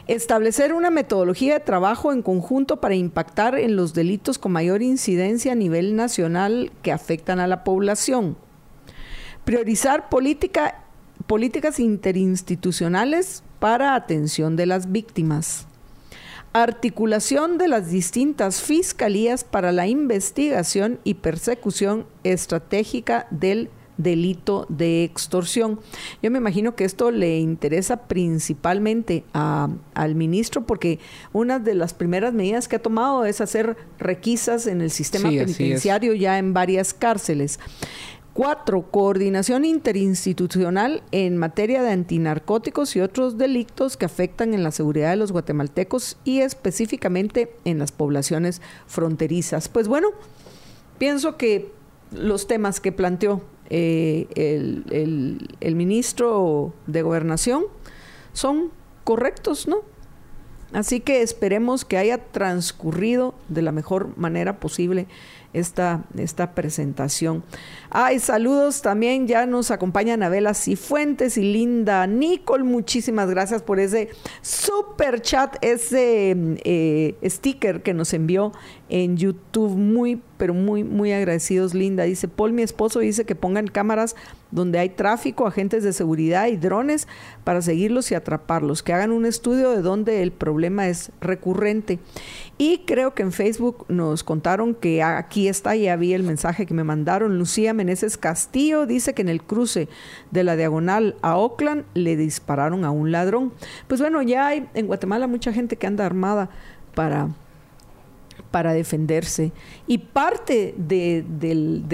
establecer una metodología de trabajo en conjunto para impactar en los delitos con mayor incidencia a nivel nacional que afectan a la población. Priorizar política, políticas interinstitucionales para atención de las víctimas articulación de las distintas fiscalías para la investigación y persecución estratégica del delito de extorsión. Yo me imagino que esto le interesa principalmente al ministro porque una de las primeras medidas que ha tomado es hacer requisas en el sistema penitenciario ya en varias cárceles. Cuatro, coordinación interinstitucional en materia de antinarcóticos y otros delitos que afectan en la seguridad de los guatemaltecos y específicamente en las poblaciones fronterizas. Pues bueno, pienso que los temas que planteó eh, el, el ministro de Gobernación son correctos, ¿no? Así que esperemos que haya transcurrido de la mejor manera posible esta, esta presentación. Ay, saludos también, ya nos acompañan Abela Cifuentes y Linda Nicole, muchísimas gracias por ese super chat, ese eh, sticker que nos envió en YouTube, muy, pero muy, muy agradecidos, Linda. Dice, Paul, mi esposo, dice que pongan cámaras donde hay tráfico, agentes de seguridad y drones para seguirlos y atraparlos, que hagan un estudio de dónde el problema es recurrente. Y creo que en Facebook nos contaron que aquí está, ya vi el mensaje que me mandaron. Lucía Meneses Castillo dice que en el cruce de la diagonal a Oakland le dispararon a un ladrón. Pues bueno, ya hay en Guatemala mucha gente que anda armada para para defenderse. Y parte de,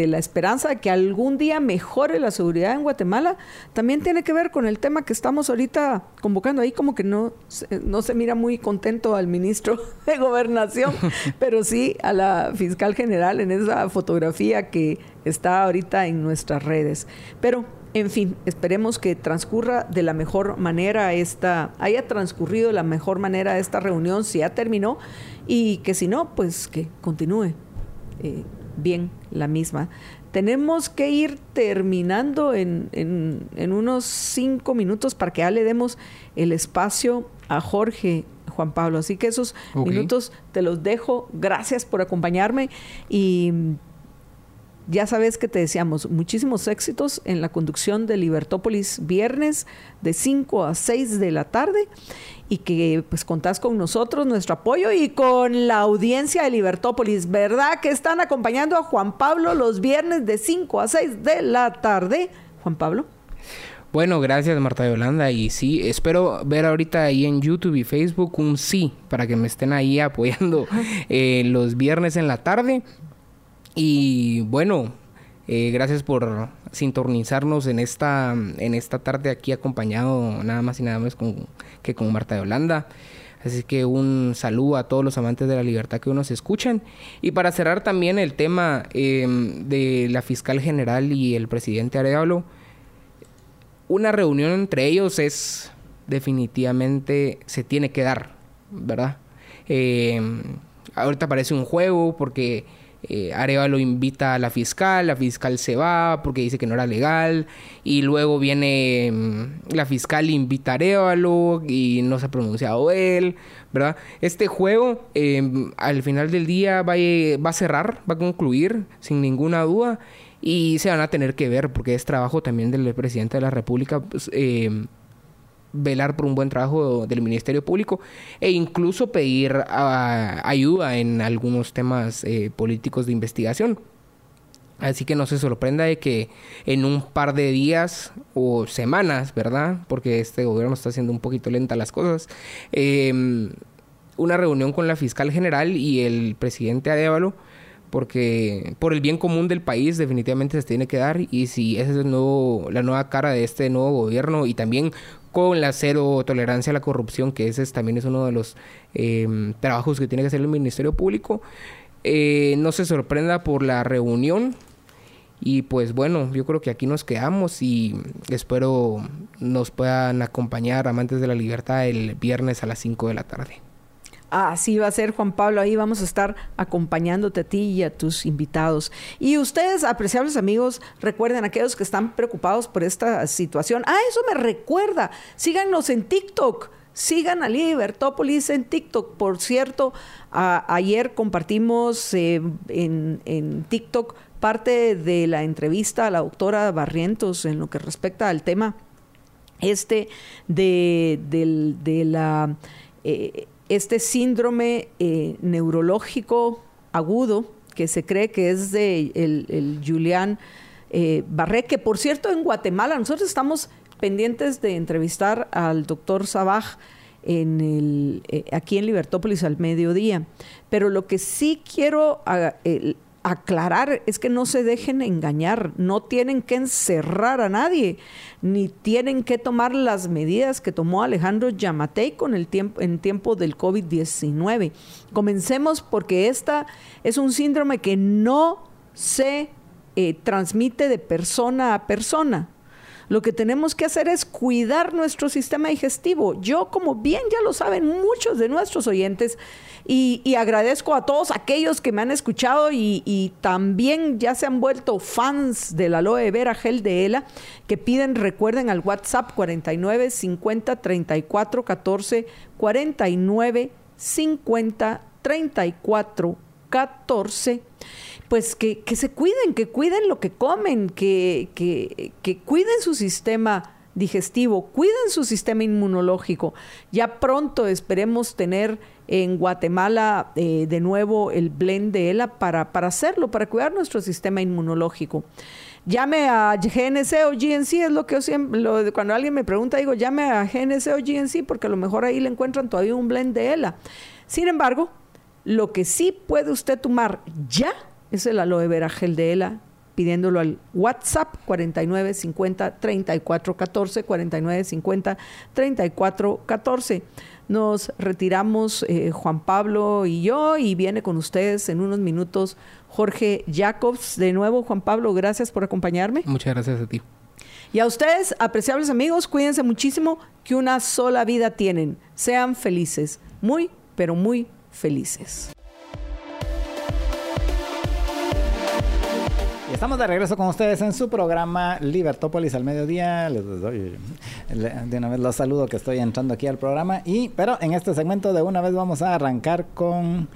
la esperanza de que algún día mejore la seguridad en Guatemala también tiene que ver con el tema que estamos ahorita convocando. Ahí como que no, no se mira muy contento al ministro de Gobernación, pero sí a la fiscal general en esa fotografía que está ahorita en nuestras redes. Pero en fin, esperemos que transcurra de la mejor manera esta, haya transcurrido de la mejor manera esta reunión, si ya terminó, y que si no, pues que continúe eh, bien la misma. Tenemos que ir terminando en, en, unos cinco minutos para que ya le demos el espacio a Jorge Juan Pablo. Así que esos minutos te los dejo. Gracias por acompañarme y ya sabes que te deseamos muchísimos éxitos en la conducción de Libertópolis viernes de 5 a 6 de la tarde y que pues contás con nosotros, nuestro apoyo y con la audiencia de Libertópolis, ¿verdad? Que están acompañando a Juan Pablo los viernes de 5 a 6 de la tarde. Juan Pablo. Bueno, gracias Marta Yolanda y sí, espero ver ahorita ahí en YouTube y Facebook un sí para que me estén ahí apoyando eh, los viernes en la tarde. Y bueno, eh, gracias por sintonizarnos en esta, en esta tarde aquí acompañado nada más y nada menos con, que con Marta de Holanda. Así que un saludo a todos los amantes de la libertad que nos escuchan. Y para cerrar también el tema em, de la fiscal general y el presidente Arevalo, una reunión entre ellos es definitivamente se tiene que dar, ¿verdad? Em, ahorita parece un juego porque eh, Arevalo invita a la fiscal, la fiscal se va porque dice que no era legal y luego viene mm, la fiscal invita a Arevalo y no se ha pronunciado él, ¿verdad? Este juego em, al final del día va a, va a cerrar, va a concluir sin ninguna duda y se van a tener que ver porque es trabajo también del presidente de la República pues, em, velar por un buen trabajo del Ministerio Público e incluso pedir ah, ayuda en algunos temas eh, políticos de investigación. Así que no se sorprenda de que en un par de días o semanas, ¿verdad? Porque este gobierno está haciendo un poquito lenta las cosas. Em, una reunión con la fiscal general y el presidente Adévalo porque por el bien común del país definitivamente se tiene que dar y si esa es nuevo, la nueva cara de este nuevo gobierno y también con la cero tolerancia a la corrupción, que ese también es uno de los em, trabajos que tiene que hacer el Ministerio Público. Eh, no se sorprenda por la reunión. Y pues bueno, yo creo que aquí nos quedamos y espero nos puedan acompañar amantes de la libertad el viernes a las 5 de la tarde. Así va a ser, Juan Pablo. Ahí vamos a estar acompañándote a ti y a tus invitados. Y ustedes, apreciables amigos, recuerden aquellos que están preocupados por esta situación. Ah, eso me recuerda. Síganos en TikTok. Sigan a Libertópolis en TikTok. Por cierto, ayer compartimos eh, en, en TikTok parte de la entrevista a la doctora Barrientos en lo que respecta al tema este de, de la... Eh, este síndrome eh, neurológico agudo que se cree que es de el, el Julián eh, Barré, que por cierto en Guatemala nosotros estamos pendientes de entrevistar al doctor Sabaj eh, aquí en Libertópolis al mediodía. Pero lo que sí quiero aclarar es que no se dejen engañar, no tienen que encerrar a nadie, ni tienen que tomar las medidas que tomó Alejandro Yamatei con el tiempo, en tiempo del COVID-19. Comencemos porque esta es un síndrome que no se eh, transmite de persona a persona. Lo que tenemos que hacer es cuidar nuestro sistema digestivo. Yo, como bien ya lo saben muchos de nuestros oyentes, y, agradezco a todos aquellos que me han escuchado y, también ya se han vuelto fans del aloe vera gel de ELA, que piden, recuerden al WhatsApp 49 50 34 14 49 50 34 14 pues que, se cuiden, que cuiden lo que comen, que, que, cuiden su sistema digestivo, cuiden su sistema inmunológico. Ya pronto esperemos tener en Guatemala eh, de nuevo el blend de ELA para, para hacerlo, para cuidar nuestro sistema inmunológico. Llame a GNC o GNC, es lo que yo siempre, cuando alguien me pregunta, digo, llame a GNC o GNC porque a lo mejor ahí le encuentran todavía un blend de ELA. Sin embargo, lo que sí puede usted tomar ya es el aloe vera gel de ELA, pidiéndolo al WhatsApp 4950 3414 4950 3414. Nos retiramos eh, Juan Pablo y yo y viene con ustedes en unos minutos Jorge Jacobs. De nuevo, Juan Pablo, gracias por acompañarme. Muchas gracias a ti. Y a ustedes, apreciables amigos, cuídense muchísimo que una sola vida tienen. Sean felices, muy, pero muy felices. Estamos de regreso con ustedes en su programa Libertópolis al mediodía. Les doy de una vez los saludo que estoy entrando aquí al programa. Y, pero en este segmento de una vez vamos a arrancar con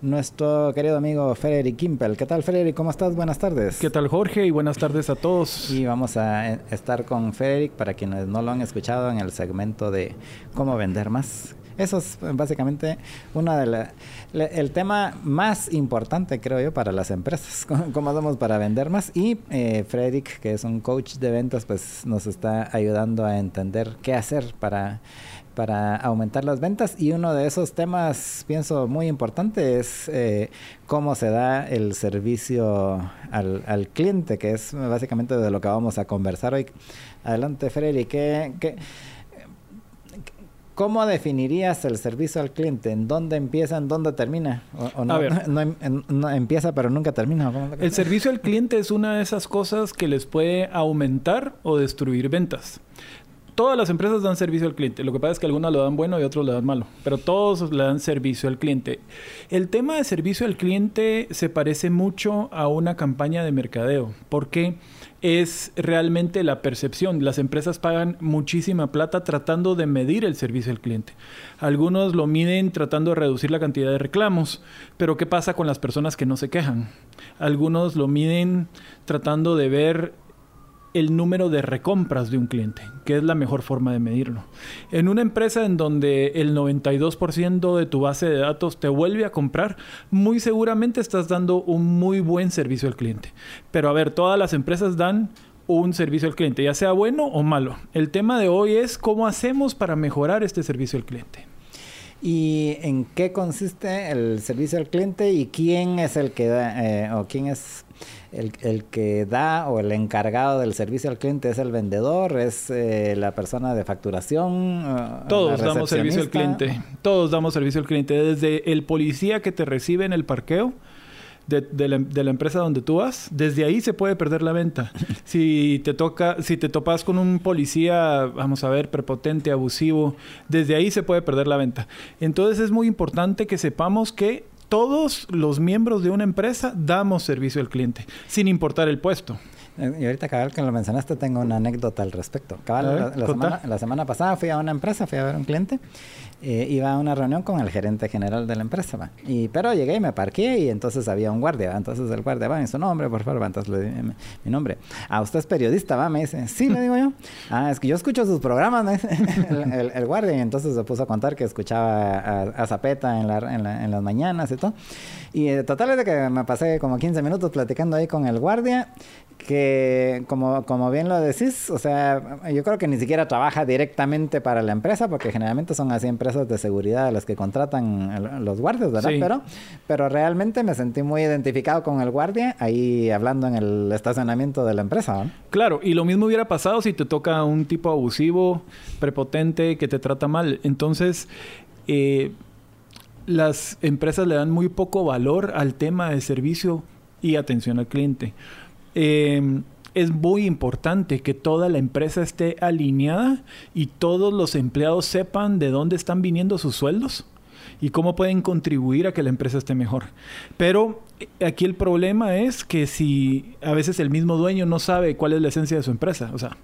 nuestro querido amigo Frederick Kimpel. ¿Qué tal, Frederick? ¿Cómo estás? Buenas tardes. ¿Qué tal, Jorge? Y buenas tardes a todos. Y vamos a estar con Frederick para quienes no lo han escuchado en el segmento de cómo vender más. Eso es básicamente uno de el tema más importante, creo yo, para las empresas. ¿Cómo hacemos para vender más? Y eh, Frederick, que es un coach de ventas, pues nos está ayudando a entender qué hacer para para aumentar las ventas y uno de esos temas pienso muy importante es eh, cómo se da el servicio al, al, cliente que es básicamente de lo que vamos a conversar hoy adelante Frederick ¿qué, qué ¿Cómo definirías el servicio al cliente? ¿En dónde empieza, en dónde termina? O, no, no, empieza pero nunca termina. El servicio al cliente es una de esas cosas que les puede aumentar o destruir ventas. Todas las empresas dan servicio al cliente. Lo que pasa es que algunas lo dan bueno y otros lo dan malo. Pero todos le dan servicio al cliente. El tema de servicio al cliente se parece mucho a una campaña de mercadeo. Porque es realmente la percepción. Las empresas pagan muchísima plata tratando de medir el servicio al cliente. Algunos lo miden tratando de reducir la cantidad de reclamos, pero ¿qué pasa con las personas que no se quejan? Algunos lo miden tratando de ver el número de recompras de un cliente, que es la mejor forma de medirlo. En una empresa en donde el 92% de tu base de datos te vuelve a comprar, muy seguramente estás dando un muy buen servicio al cliente. Pero a ver, todas las empresas dan un servicio al cliente, ya sea bueno o malo. El tema de hoy es cómo hacemos para mejorar este servicio al cliente. ¿Y en qué consiste el servicio al cliente y quién es el que da, eh, o quién es el, el, que da o el encargado del servicio al cliente es el vendedor, es eh, la persona de facturación. Uh, Todos damos servicio al cliente. Todos damos servicio al cliente. Desde el policía que te recibe en el parqueo. De, la, de, la, empresa donde tú vas, desde ahí se puede perder la venta. Si te toca, si te topas con un policía, vamos a ver, prepotente, abusivo, desde ahí se puede perder la venta. Entonces es muy importante que sepamos que todos los miembros de una empresa damos servicio al cliente, sin importar el puesto. Eh, Y ahorita, cabal, que lo mencionaste, tengo una anécdota al respecto. Cabal, ver, la, semana, la semana pasada fui a una empresa, fui a ver a un cliente. Eh, iba a una reunión con el gerente general de la empresa, va. Y, pero llegué y me parqué y entonces había un guardia, ¿va? Entonces el guardia va, y su nombre, por favor, va. Entonces le di mi, mi nombre. Ah, usted es periodista, va, me dice. Sí, le digo yo. Ah, es que yo escucho sus programas, ¿no? el, el- el guardia. Y entonces se puso a contar que escuchaba a, a Zapeta en, la- en la- en las mañanas y todo. Y eh, total es de que me pasé como 15 minutos platicando ahí con el guardia, que como, como bien lo decís, o sea, yo creo que ni siquiera trabaja directamente para la empresa, porque generalmente son así empresas de seguridad las que contratan los guardias, ¿verdad? Sí. Pero, pero realmente me sentí muy identificado con el guardia ahí hablando en el estacionamiento de la empresa, ¿no? Claro, y lo mismo hubiera pasado si te toca un tipo abusivo, prepotente, que te trata mal. Entonces, eh, las empresas le dan muy poco valor al tema de servicio y atención al cliente. Eh, es muy importante que toda la empresa esté alineada y todos los empleados sepan de dónde están viniendo sus sueldos y cómo pueden contribuir a que la empresa esté mejor. Pero eh, aquí el problema es que si a veces el mismo dueño no sabe cuál es la esencia de su empresa, o sea,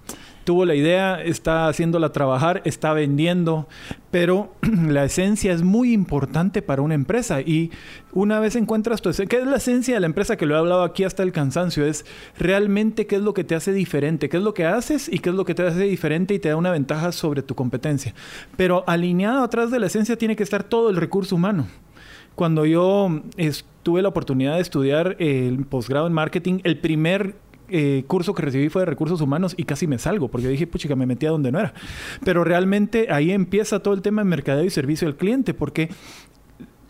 tuvo la idea, está haciéndola trabajar, está vendiendo, pero la esencia es muy importante para una empresa y una vez encuentras tu esencia, ¿qué es la esencia de la empresa que lo he hablado aquí hasta el cansancio? Es realmente qué es lo que te hace diferente, qué es lo que haces y qué es lo que te hace diferente y te da una ventaja sobre tu competencia. Pero alineado atrás de la esencia tiene que estar todo el recurso humano. Cuando yo tuve la oportunidad de estudiar el posgrado en marketing, el primer eh, curso que recibí fue de recursos humanos y casi me salgo porque dije, puchica, me metí a donde no era. Pero realmente ahí empieza todo el tema de mercadeo y servicio al cliente porque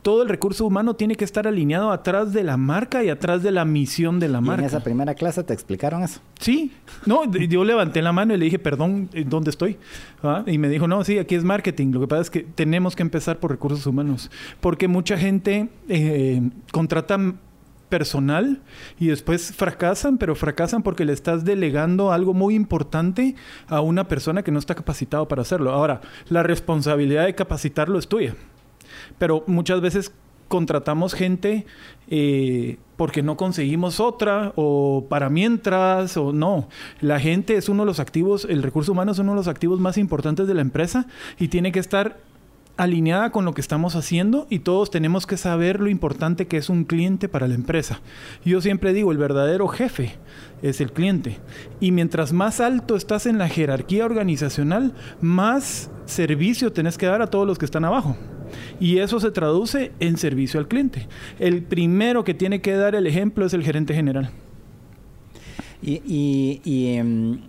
todo el recurso humano tiene que estar alineado atrás de la marca y atrás de la misión de la Y en marca. esa primera clase te explicaron eso. Sí, no, yo levanté la mano y le dije, perdón, ¿en ¿dónde estoy? ¿Ah? Y me dijo, no, sí, aquí es marketing. Lo que pasa es que tenemos que empezar por recursos humanos, porque mucha gente eh, contrata personal y después fracasan, pero fracasan porque le estás delegando algo muy importante a una persona que no está capacitado para hacerlo. Ahora, la responsabilidad de capacitarlo es tuya pero muchas veces contratamos gente eh, porque no conseguimos otra o para mientras o no. La gente es uno de los activos, el recurso humano es uno de los activos más importantes de la empresa y tiene que estar alineada con lo que estamos haciendo y todos tenemos que saber lo importante que es un cliente para la empresa. Yo siempre digo, el verdadero jefe es el cliente. Y mientras más alto estás en la jerarquía organizacional, más servicio tenés que dar a todos los que están abajo. Y eso se traduce en servicio al cliente. El primero que tiene que dar el ejemplo es el gerente general. Y, y- em,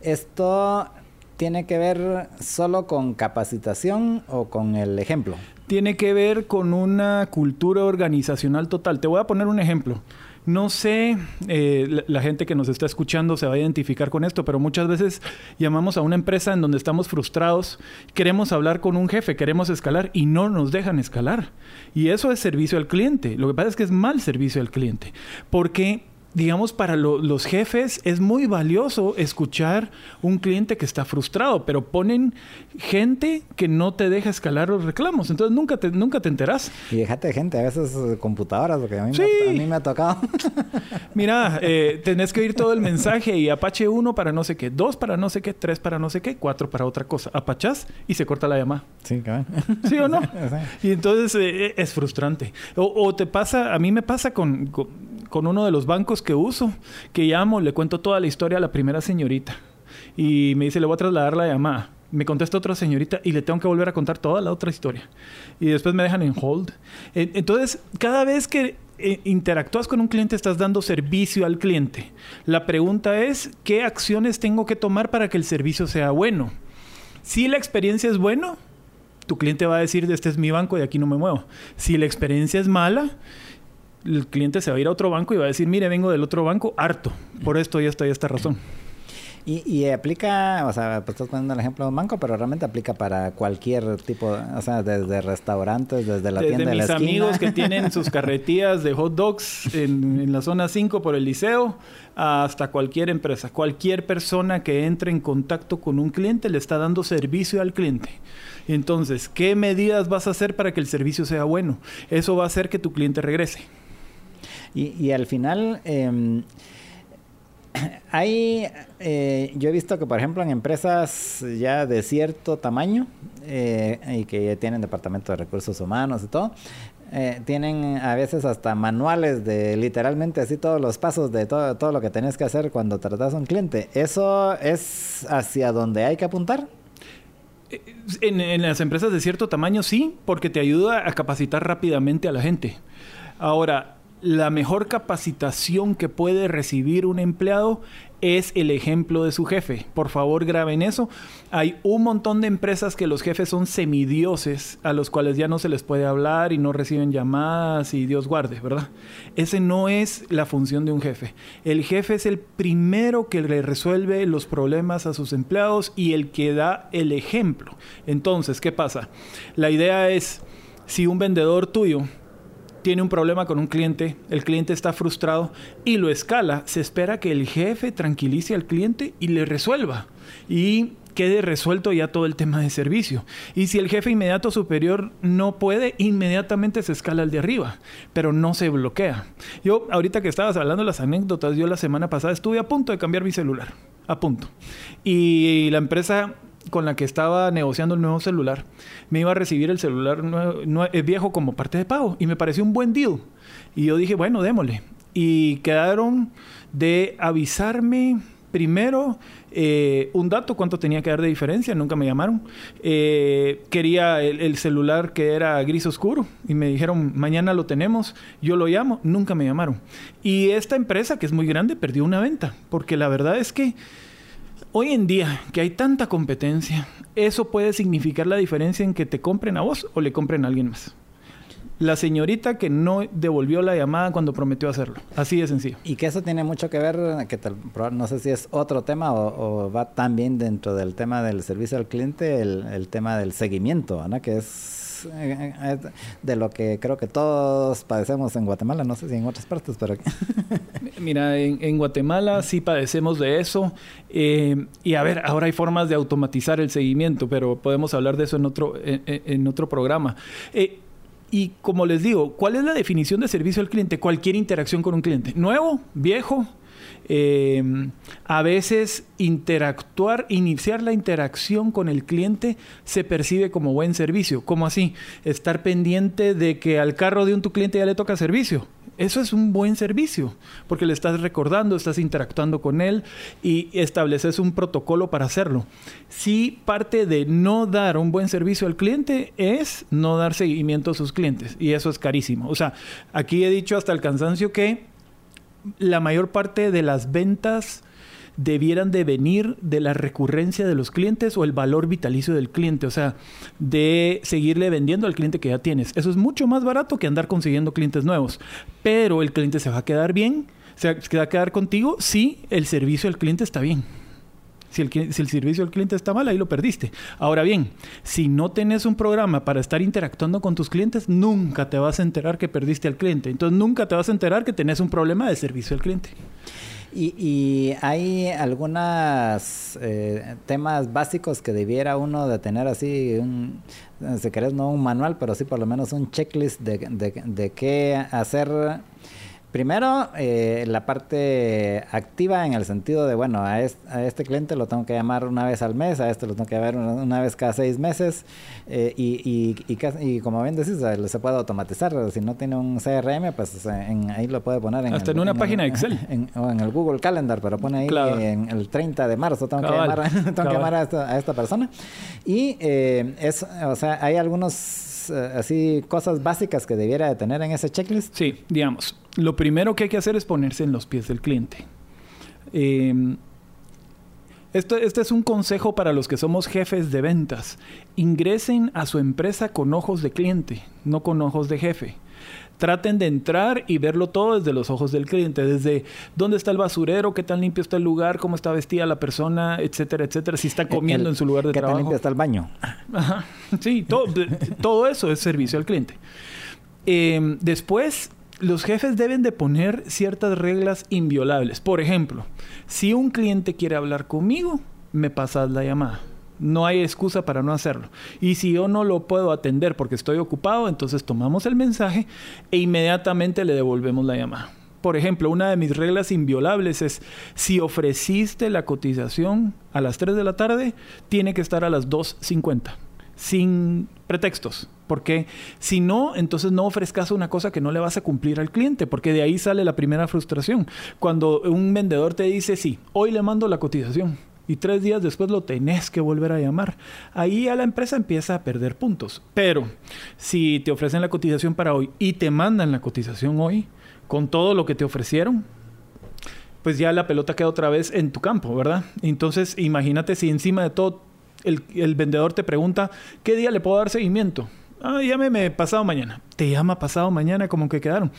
esto tiene que ver solo con capacitación o con el ejemplo. tiene que ver con una cultura organizacional total. Te voy a poner un ejemplo. No sé, eh, la, gente que nos está escuchando se va a identificar con esto, pero muchas veces llamamos a una empresa en donde estamos frustrados, queremos hablar con un jefe, queremos escalar y no nos dejan escalar. Y eso es servicio al cliente. Lo que pasa es que es mal servicio al cliente, porque digamos, para lo- los jefes es muy valioso escuchar un cliente que está frustrado, pero ponen gente que no te deja escalar los reclamos. Entonces nunca te, nunca te enterás. Y déjate gente, a veces eh, computadoras, porque a mí, Sí. me, a mí me ha tocado. Mira, eh, tenés que oír todo el mensaje y Apache 1 para no sé qué, 2 para no sé qué, 3 para no sé qué, 4 para otra cosa. Apachás y se corta la llamada. sí, cabrón. ¿Sí o no? Sí. Y entonces eh, es frustrante. O, o te pasa, a mí me pasa con, con, con uno de los bancos que uso, que llamo, le cuento toda la historia a la primera señorita. Y me dice, le voy a trasladar la llamada. Me contesta otra señorita y le tengo que volver a contar toda la otra historia. Y después me dejan en hold. Eh, Entonces, cada vez que eh, interactúas con un cliente, estás dando servicio al cliente. La pregunta es, ¿qué acciones tengo que tomar para que el servicio sea bueno? Si la experiencia es buena, tu cliente va a decir, este es mi banco y aquí no me muevo. Si la experiencia es mala, el cliente se va a ir a otro banco y va a decir, mire, vengo del otro banco harto, por esto y esta y esta razón. Y, y aplica, o sea, pues estás poniendo el ejemplo de un banco, pero realmente aplica para cualquier tipo, o sea, desde restaurantes, desde la Desde tienda de la mis esquina. amigos que tienen sus carretillas de hot dogs en, en la zona 5 por el liceo, hasta cualquier empresa. Cualquier persona que entre en contacto con un cliente le está dando servicio al cliente. Entonces, ¿qué medidas vas a hacer para que el servicio sea bueno? Eso va a hacer que tu cliente regrese. Y, al final, eh, hay, eh, yo he visto que, por ejemplo, en empresas ya de cierto tamaño eh, y que tienen departamento de recursos humanos y todo, eh, tienen a veces hasta manuales de literalmente así todos los pasos de todo, todo lo que tenés que hacer cuando tratas a un cliente. ¿Eso es hacia donde hay que apuntar? En, en, las empresas de cierto tamaño sí, porque te ayuda a capacitar rápidamente a la gente. Ahora, la mejor capacitación que puede recibir un empleado es el ejemplo de su jefe. Por favor, graben eso. Hay un montón de empresas que los jefes son semidioses, a los cuales ya no se les puede hablar y no reciben llamadas y Dios guarde, ¿verdad? Ese no es la función de un jefe. El jefe es el primero que le resuelve los problemas a sus empleados y el que da el ejemplo. Entonces, ¿qué pasa? La idea es, si un vendedor tuyo tiene un problema con un cliente, el cliente está frustrado y lo escala, se espera que el jefe tranquilice al cliente y le resuelva. Y quede resuelto ya todo el tema de servicio. Y si el jefe inmediato superior no puede, inmediatamente se escala al de arriba, pero no se bloquea. Yo, ahorita que estabas hablando de las anécdotas, yo la semana pasada estuve a punto de cambiar mi celular, a punto. Y la empresa con la que estaba negociando el nuevo celular, me iba a recibir el celular nuevo, viejo como parte de pago y me pareció un buen deal. Y yo dije, bueno, démosle. Y quedaron de avisarme primero eh, un dato, cuánto tenía que dar de diferencia, nunca me llamaron. Eh, quería el, celular que era gris oscuro y me dijeron, mañana lo tenemos, yo lo llamo, nunca me llamaron. Y esta empresa, que es muy grande, perdió una venta, porque la verdad es que Hoy en día, que hay tanta competencia, eso puede significar la diferencia en que te compren a vos o le compren a alguien más. La señorita que no devolvió la llamada cuando prometió hacerlo. Así de sencillo. Y que eso tiene mucho que ver, que no sé si es otro tema o, va también dentro del tema del servicio al cliente, el, el tema del seguimiento, ¿no? que es eh, eh, de lo que creo que todos padecemos en Guatemala, no sé si en otras partes, pero... Mira, en, Guatemala sí padecemos de eso. Eh, y a ver, ahora hay formas de automatizar el seguimiento, pero podemos hablar de eso en otro, en, otro programa. y como les digo, ¿cuál es la definición de servicio al cliente? Cualquier interacción con un cliente. Nuevo, viejo, eh, a veces interactuar, iniciar la interacción con el cliente se percibe como buen servicio. ¿Cómo así? Estar pendiente de que al carro de un tu cliente ya le toca servicio. Eso es un buen servicio, porque le estás recordando, estás interactuando con él y estableces un protocolo para hacerlo. Si parte de no dar un buen servicio al cliente es no dar seguimiento a sus clientes, y eso es carísimo. O sea, aquí he dicho hasta el cansancio que la mayor parte de las ventas debieran de venir de la recurrencia de los clientes o el valor vitalicio del cliente, o sea, de seguirle vendiendo al cliente que ya tienes. Eso es mucho más barato que andar consiguiendo clientes nuevos, pero el cliente se va a quedar bien, se va a quedar contigo si el servicio al cliente está bien. Si el, si el, servicio al cliente está mal, ahí lo perdiste. Ahora bien, si no tenés un programa para estar interactuando con tus clientes, nunca te vas a enterar que perdiste al cliente. Entonces, nunca te vas a enterar que tenés un problema de servicio al cliente. Y, hay algunos eh, temas básicos que debiera uno de tener así, un, si querés, no un manual, pero sí por lo menos un checklist de, de, de qué hacer Primero, eh, la parte activa en el sentido de, bueno, a, este cliente lo tengo que llamar una vez al mes, a este lo tengo que llamar una, vez cada seis meses, eh, y, y, como bien decís, se puede automatizar. Si no tiene un CRM, pues ahí lo puede poner en... Hasta en una página de Excel. o en el Google Calendar, pero pone ahí en el 30 de marzo, tengo que llamar, tengo que llamar a, esta, a esta persona. Y eh, es, o sea, hay algunos eh, así cosas básicas que debiera de tener en ese checklist? Sí, digamos, lo primero que hay que hacer es ponerse en los pies del cliente. Em, esto, este es un consejo para los que somos jefes de ventas. Ingresen a su empresa con ojos de cliente, no con ojos de jefe traten de entrar y verlo todo desde los ojos del cliente, desde dónde está el basurero, qué tan limpio está el lugar, cómo está vestida la persona, etcétera, etcétera, si está comiendo en su lugar de trabajo. Qué tan limpio está el baño. Sí, todo, todo eso es servicio al cliente. Em, después, los jefes deben de poner ciertas reglas inviolables. Por ejemplo, si un cliente quiere hablar conmigo, me pasas la llamada. No hay excusa para no hacerlo. Y si yo no lo puedo atender porque estoy ocupado, entonces tomamos el mensaje e inmediatamente le devolvemos la llamada. Por ejemplo, una de mis reglas inviolables es si ofreciste la cotización a las 3 de la tarde, tiene que estar a las 2.50, sin pretextos. Porque si no, entonces no ofrezcas una cosa que no le vas a cumplir al cliente, porque de ahí sale la primera frustración. Cuando un vendedor te dice, sí, hoy le mando la cotización y tres días después lo tenés que volver a llamar. Ahí a la empresa empieza a perder puntos. Pero si te ofrecen la cotización para hoy y te mandan la cotización hoy, con todo lo que te ofrecieron, pues ya la pelota queda otra vez en tu campo, ¿verdad? Entonces imagínate si encima de todo el, el vendedor te pregunta, ¿qué día le puedo dar seguimiento? Ah, llámeme pasado mañana. Te llama pasado mañana como que quedaron.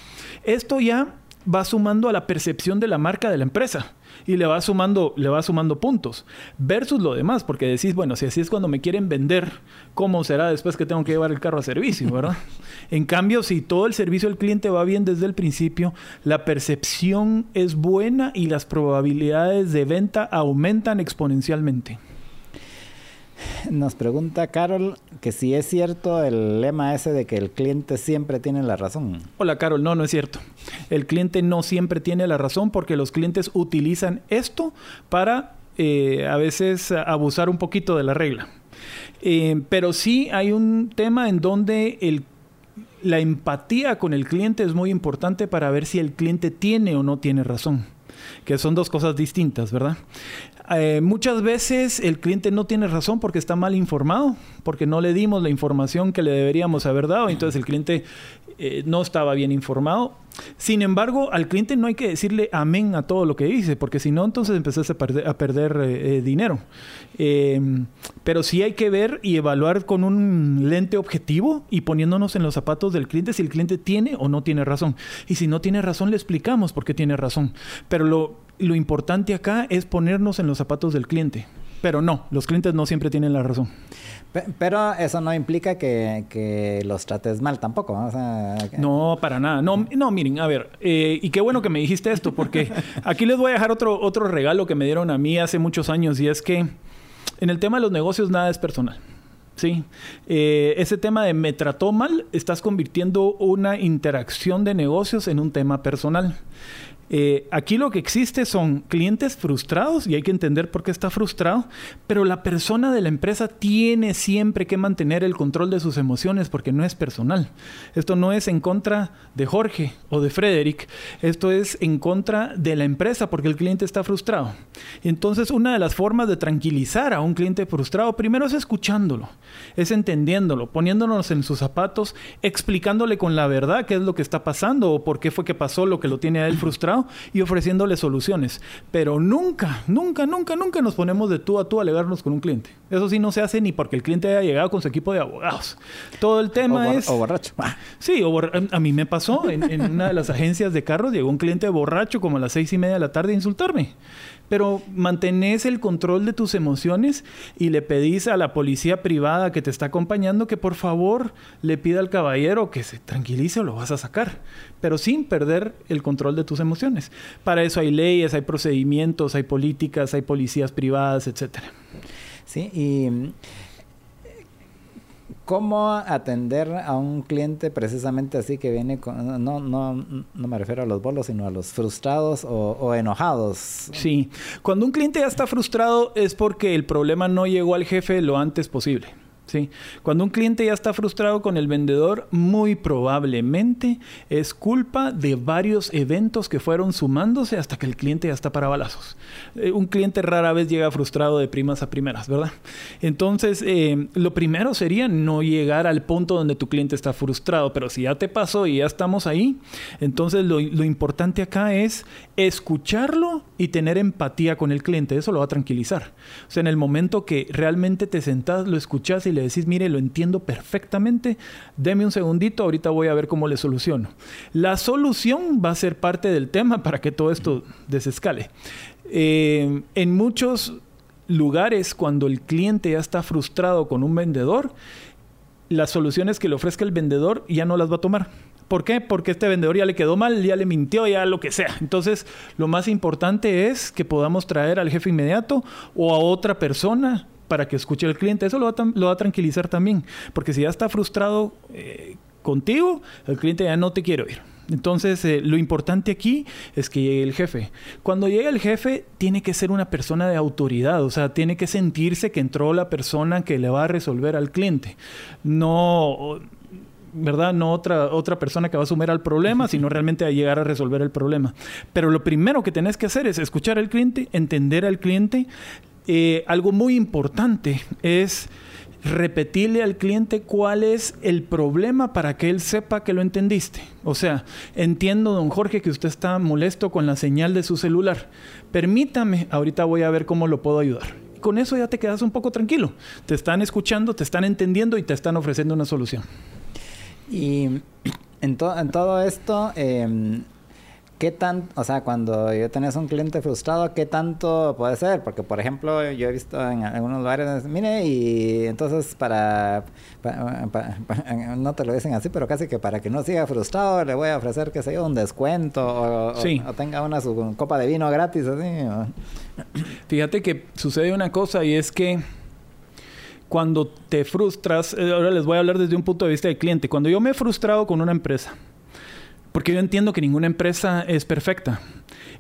Esto ya va sumando a la percepción de la marca de la empresa y le va sumando, le va sumando puntos. Versus lo demás, porque decís, bueno, si así es cuando me quieren vender, ¿cómo será después que tengo que llevar el carro a servicio, verdad? en cambio, si todo el servicio al cliente va bien desde el principio, la percepción es buena y las probabilidades de venta aumentan exponencialmente. Nos pregunta Carol que si es cierto el lema ese de que el cliente siempre tiene la razón. Hola Carol, no, no es cierto. El cliente no siempre tiene la razón porque los clientes utilizan esto para eh, a veces abusar un poquito de la regla. Eh, pero sí hay un tema en donde la empatía con el cliente es muy importante para ver si el cliente tiene o no tiene razón, que son dos cosas distintas, ¿verdad? Eh, muchas veces el cliente no tiene razón porque está mal informado, porque no le dimos la información que le deberíamos haber dado, entonces el cliente eh, no estaba bien informado. Sin embargo, al cliente no hay que decirle amén a todo lo que dice, porque si no, entonces empezás a perder, eh, dinero. pero sí hay que ver y evaluar con un lente objetivo y poniéndonos en los zapatos del cliente si el cliente tiene o no tiene razón. Y si no tiene razón, le explicamos por qué tiene razón. Pero lo, lo importante acá es ponernos en los zapatos del cliente. Pero no, los clientes no siempre tienen la razón. Pero eso no implica que, los trates mal tampoco. ¿no? para nada. No, no miren, a ver, eh, y qué bueno que me dijiste esto, porque aquí les voy a dejar otro, otro regalo que me dieron a mí hace muchos años, y es que en el tema de los negocios nada es personal. Sí, eh, ese tema de me trató mal, estás convirtiendo una interacción de negocios en un tema personal. Eh, aquí lo que existe son clientes frustrados y hay que entender por qué está frustrado, pero la persona de la empresa tiene siempre que mantener el control de sus emociones porque no es personal. Esto no es en contra de Jorge o de Frederick, esto es en contra de la empresa porque el cliente está frustrado. Entonces, una de las formas de tranquilizar a un cliente frustrado primero es escuchándolo, es entendiéndolo, poniéndonos en sus zapatos, explicándole con la verdad qué es lo que está pasando o por qué fue que pasó lo que lo tiene a él frustrado y ofreciéndole soluciones. Pero nunca, nunca, nunca, nunca nos ponemos de tú a tú a alegarnos con un cliente. Eso sí no se hace ni porque el cliente haya llegado con su equipo de abogados. Todo el tema es... O borracho. Sí, o a mí me pasó en, en una de las agencias de carros, llegó un cliente borracho como a las seis y media de la tarde a insultarme pero mantenés el control de tus emociones y le pedís a la policía privada que te está acompañando que por favor le pida al caballero que se tranquilice o lo vas a sacar, pero sin perder el control de tus emociones. Para eso hay leyes, hay procedimientos, hay políticas, hay policías privadas, etcétera. Sí, y ¿Cómo atender a un cliente precisamente así que viene con... No, no, no me refiero a los bolos, sino a los frustrados o, o, enojados? Sí, cuando un cliente ya está frustrado es porque el problema no llegó al jefe lo antes posible. ¿Sí? Cuando un cliente ya está frustrado con el vendedor, muy probablemente es culpa de varios eventos que fueron sumándose hasta que el cliente ya está para balazos. Eh, un cliente rara vez llega frustrado de primas a primeras, ¿verdad? Entonces, eh, lo primero sería no llegar al punto donde tu cliente está frustrado, pero si ya te pasó y ya estamos ahí, entonces lo, lo importante acá es escucharlo y tener empatía con el cliente. Eso lo va a tranquilizar. O sea, en el momento que realmente te sentás, lo escuchas y le decís, mire, lo entiendo perfectamente, deme un segundito, ahorita voy a ver cómo le soluciono. La solución va a ser parte del tema para que todo esto desescale. Eh, en muchos lugares, cuando el cliente ya está frustrado con un vendedor, las soluciones que le ofrezca el vendedor ya no las va a tomar. ¿Por qué? Porque este vendedor ya le quedó mal, ya le mintió, ya lo que sea. Entonces, lo más importante es que podamos traer al jefe inmediato o a otra persona para que escuche al cliente. Eso lo va, a, tranquilizar también, porque si ya está frustrado eh, contigo, el cliente ya no te quiere oír. Entonces, eh, lo importante aquí es que llegue el jefe. Cuando llega el jefe, tiene que ser una persona de autoridad, o sea, tiene que sentirse que entró la persona que le va a resolver al cliente. No, ¿verdad? No otra, otra persona que va a asumir al problema, sino realmente a llegar a resolver el problema. Pero lo primero que tenés que hacer es escuchar al cliente, entender al cliente. Eh, algo muy importante es repetirle al cliente cuál es el problema para que él sepa que lo entendiste. O sea, entiendo, don Jorge, que usted está molesto con la señal de su celular. Permítame, ahorita voy a ver cómo lo puedo ayudar. con eso ya te quedas un poco tranquilo. Te están escuchando, te están entendiendo y te están ofreciendo una solución. Y en, en todo esto, eh, ¿qué tan, o sea, cuando yo tenés un cliente frustrado, qué tanto puede ser? Porque, por ejemplo, yo he visto en algunos lugares, mire, y entonces para, pa, pa, pa, no te lo dicen así, pero casi que para que no siga frustrado, le voy a ofrecer, qué sé yo, un descuento o, Sí. o, o tenga una su copa de vino gratis, así. o- Fíjate que sucede una cosa y es que cuando te frustras, eh, ahora les voy a hablar desde un punto de vista del cliente, cuando yo me he frustrado con una empresa, porque yo entiendo que ninguna empresa es perfecta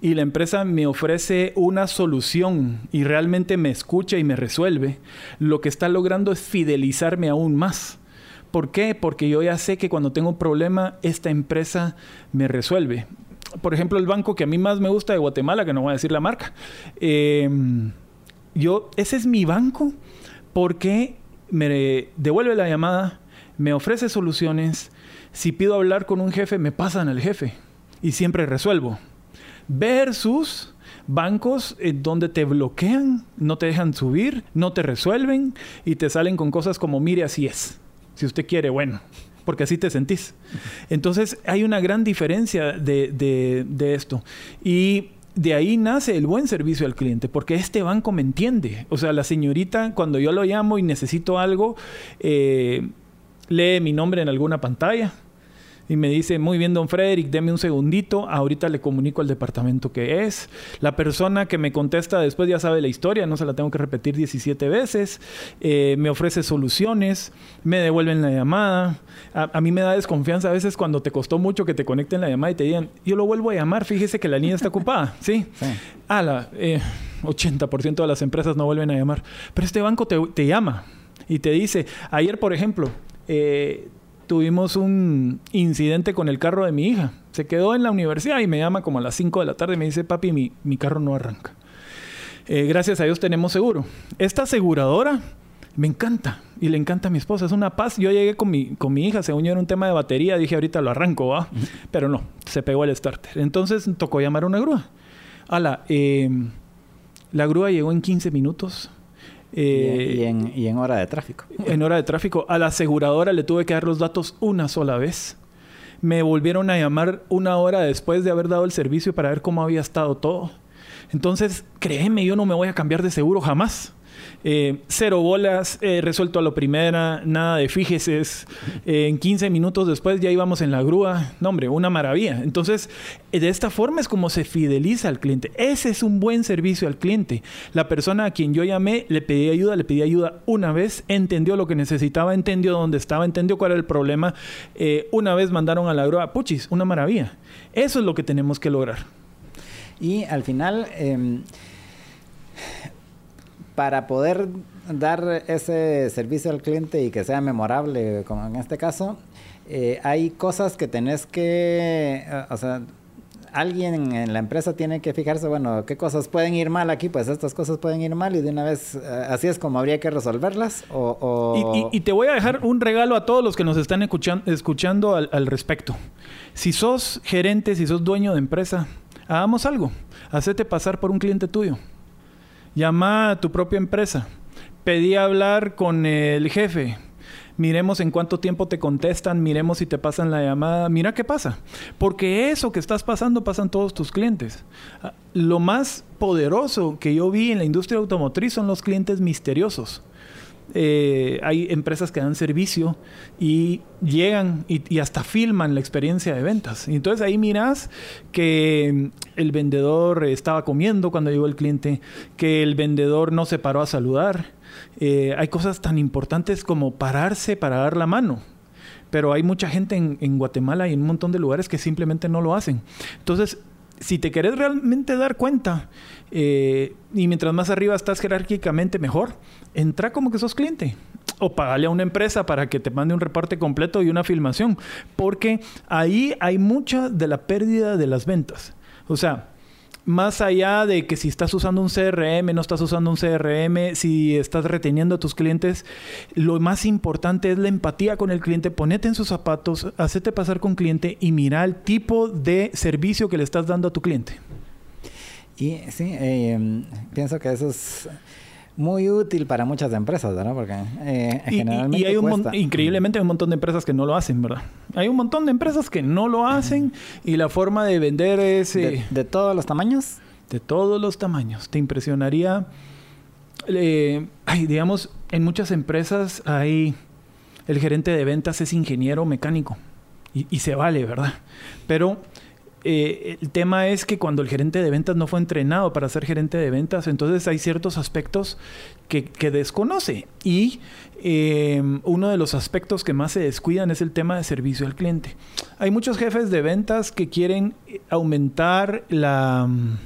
y la empresa me ofrece una solución y realmente me escucha y me resuelve, lo que está logrando es fidelizarme aún más. ¿Por qué? Porque yo ya sé que cuando tengo un problema, esta empresa me resuelve. Por ejemplo, el banco que a mí más me gusta de Guatemala, que no voy a decir la marca, eh, yo, ese es mi banco porque me devuelve la llamada, me ofrece soluciones. Si pido hablar con un jefe, me pasan al jefe y siempre resuelvo. Versus bancos eh, donde te bloquean, no te dejan subir, no te resuelven y te salen con cosas como mire así es. Si usted quiere, bueno, porque así te sentís. Entonces hay una gran diferencia de, de- de esto. Y de ahí nace el buen servicio al cliente, porque este banco me entiende. O sea, la señorita, cuando yo lo llamo y necesito algo, eh, lee mi nombre en alguna pantalla y me dice, muy bien, don Frederick, deme un segundito, ahorita le comunico al departamento que es. La persona que me contesta después ya sabe la historia, no se la tengo que repetir 17 veces, Eh, me ofrece soluciones, me devuelven la llamada. A, a mí me da desconfianza a veces cuando te costó mucho que te conecten la llamada y te digan, yo lo vuelvo a llamar, fíjese que la línea está ocupada, ¿sí? Sí. Ah, la, eh, 80% de las empresas no vuelven a llamar. Pero este banco te, te llama y te dice, ayer por ejemplo, eh, tuvimos un incidente con el carro de mi hija. Se quedó en la universidad y me llama como a las 5 de la tarde y me dice, papi, mi, mi carro no arranca. Eh, gracias a Dios tenemos seguro. Esta aseguradora me encanta y le encanta a mi esposa. Es una paz. Yo llegué con mi, con mi hija, según yo era un tema de batería, dije ahorita lo arranco, ¿va? Pero no, se pegó el starter. Entonces tocó llamar a una grúa. Ala, eh, la grúa llegó en 15 minutos. Y, Eh, y en, y en hora de tráfico. en hora de tráfico. A la aseguradora le tuve que dar los datos una sola vez. Me volvieron a llamar una hora después de haber dado el servicio para ver cómo había estado todo. Entonces, créeme, yo no me voy a cambiar de seguro jamás. Eh, cero bolas, resuelto a lo primera, nada de fíjeses. Eh, en 15 minutos después ya íbamos en la grúa. No, hombre, una maravilla. Entonces, eh, de esta forma es como se fideliza al cliente. Ese es un buen servicio al cliente. La persona a quien yo llamé, le pedí ayuda, le pedí ayuda una vez, entendió lo que necesitaba, entendió dónde estaba, entendió cuál era el problema. Una vez mandaron a la grúa, puchis, una maravilla. Eso es lo que tenemos que lograr. Y al final, eh, para poder dar ese servicio al cliente y que sea memorable, como en este caso, eh, hay cosas que tenés que, eh, o sea, alguien en la empresa tiene que fijarse, bueno, qué cosas pueden ir mal aquí, pues estas cosas pueden ir mal y de una vez, eh, así es como habría que resolverlas. O, Y, te voy a dejar un regalo a todos los que nos están escuchan- escuchando al, al respecto. Si sos gerente, si sos dueño de empresa, hagamos algo. Hacete pasar por un cliente tuyo. Llama a tu propia empresa. Pedí hablar con el jefe. Miremos en cuánto tiempo te contestan, miremos si te pasan la llamada, mira qué pasa. Porque eso que estás pasando pasan todos tus clientes. Ah, Lo más poderoso que yo vi en la industria automotriz son los clientes misteriosos. Eh, hay empresas que dan servicio y llegan y, hasta filman la experiencia de ventas. Y entonces ahí miras que mm, el vendedor estaba comiendo cuando llegó el cliente, que el vendedor no se paró a saludar. Eh, hay cosas tan importantes como pararse para dar la mano. pero hay mucha gente en, en Guatemala y en un montón de lugares que simplemente no lo hacen. Entonces, si te querés realmente dar cuenta, eh, y mientras más arriba estás jerárquicamente mejor, entra como que sos cliente. O pagale a una empresa para que te mande un reporte completo y una filmación. Porque ahí hay mucha de la pérdida de las ventas. O sea, más allá de que si estás usando un CRM, no estás usando un CRM, si estás reteniendo a tus clientes, lo más importante es la empatía con el cliente. Ponete en sus zapatos, hacete pasar con cliente y mira el tipo de servicio que le estás dando a tu cliente. Y sí, eh, pienso que eso es muy útil para muchas empresas, ¿verdad? Porque eh, y, generalmente y hay un mon- increíblemente hay un montón de empresas que no lo hacen, ¿verdad? Hay un montón de empresas que no lo hacen y la forma de vender es eh, de, de todos los tamaños. de todos los tamaños. Te impresionaría, eh, ay, digamos, en muchas empresas hay el gerente de ventas es ingeniero mecánico y, y se vale, ¿verdad? Pero eh, el tema es que cuando el gerente de ventas no fue entrenado para ser gerente de ventas, entonces hay ciertos aspectos que, desconoce. Y eh, uno de los aspectos que más se descuidan es el tema de servicio al cliente. Hay muchos jefes de ventas que quieren eh, aumentar la mm,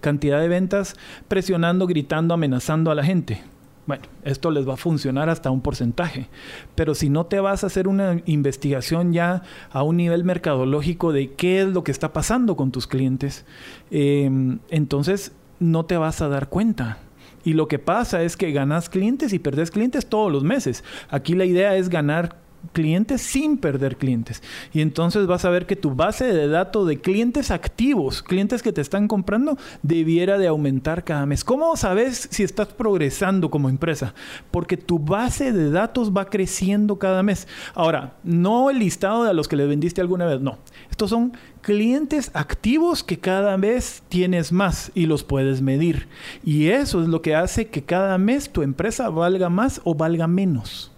cantidad de ventas presionando, gritando, amenazando a la gente. Bueno, esto les va a funcionar hasta un porcentaje. Pero si no te vas a hacer una investigación ya a un nivel mercadológico de qué es lo que está pasando con tus clientes, eh, entonces no te vas a dar cuenta. Y lo que pasa es que ganas clientes y perdes clientes todos los meses. Aquí la idea es ganar clientes sin perder clientes. Y entonces vas a ver que tu base de datos de clientes activos, clientes que te están comprando, debiera de aumentar cada mes. ¿Cómo sabes si estás progresando como empresa? Porque tu base de datos va creciendo cada mes. Ahora, no el listado de los que le vendiste alguna vez, no. Estos son clientes activos que cada vez tienes más y los puedes medir. Y eso es lo que hace que cada mes tu empresa valga más o valga menos.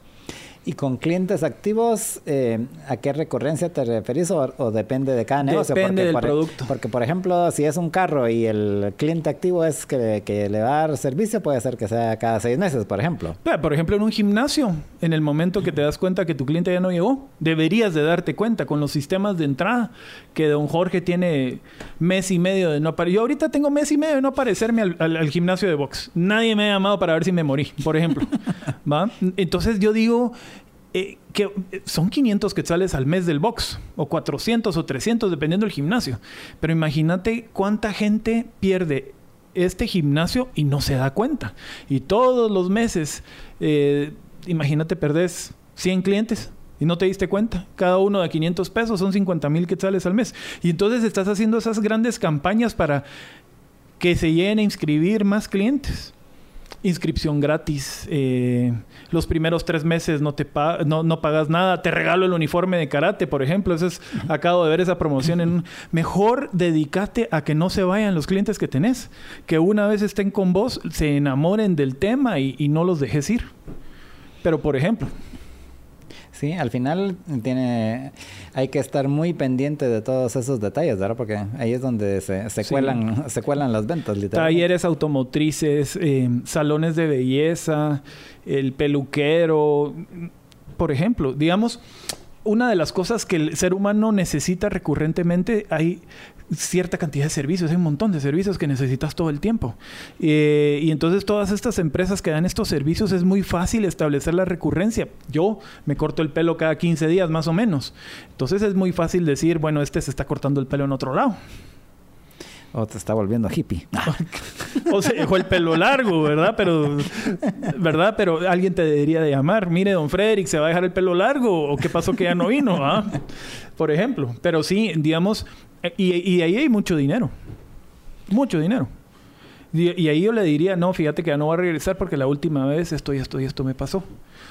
Y con clientes activos, eh, ¿a qué recurrencia te referís o, o depende de cada negocio? Depende del por, e- producto. Porque, por ejemplo, si es un carro y el cliente activo es que, que le va a dar servicio, puede ser que sea cada seis meses, por ejemplo. Pero, Por ejemplo, en un gimnasio, en el momento que te das cuenta que tu cliente ya no llegó, deberías de darte cuenta con los sistemas de entrada que don Jorge tiene mes y medio de no aparecer. Yo ahorita tengo mes y medio de no aparecerme al, al- al gimnasio de box. Nadie me ha llamado para ver si me morí, por ejemplo. ¿Va? Entonces yo digo eh, que eh, son 500 quetzales al mes del box, o 400 o 300, dependiendo del gimnasio. Pero imagínate cuánta gente pierde este gimnasio y no se da cuenta. Y todos los meses, eh, imagínate, perdés 100 clientes y no te diste cuenta. Cada uno de 500 pesos son 50 mil quetzales al mes. Y entonces estás haciendo esas grandes campañas para que se lleguen a inscribir más clientes. Inscripción gratis. eh, los primeros tres meses no te pa- no, no pagas nada. Te regalo el uniforme de karate, por ejemplo. Eso es, acabo de ver esa promoción. En mejor dedícate a que no se vayan los clientes que tenés. Que una vez estén con vos, se enamoren del tema y, y no los dejes ir. Pero, por ejemplo, Sí, al final tiene, hay que estar muy pendiente de todos esos detalles, ¿verdad? Porque ahí es donde se, se Sí. cuelan, se cuelan las ventas, literalmente. talleres automotrices, eh, salones de belleza, el peluquero, por ejemplo, digamos, una de las cosas que el ser humano necesita recurrentemente, hay cierta cantidad de servicios, hay un montón de servicios que necesitas todo el tiempo. Eh, y entonces todas estas empresas que dan estos servicios es muy fácil establecer la recurrencia. Yo me corto el pelo cada 15 días más o menos. Entonces es muy fácil decir, bueno, este se está cortando el pelo en otro lado. O te está volviendo hippie. O se dejó el pelo largo, ¿verdad? Pero, ¿verdad? Pero alguien te debería de llamar. Mire, don Frederick, ¿se va a dejar el pelo largo? ¿O qué pasó que ya no vino? ah? Por ejemplo. Pero sí, digamos, y, ahí hay mucho dinero. Mucho dinero. Y, ahí yo le diría, no, fíjate que ya no voy a regresar porque la última vez esto y esto y esto me pasó.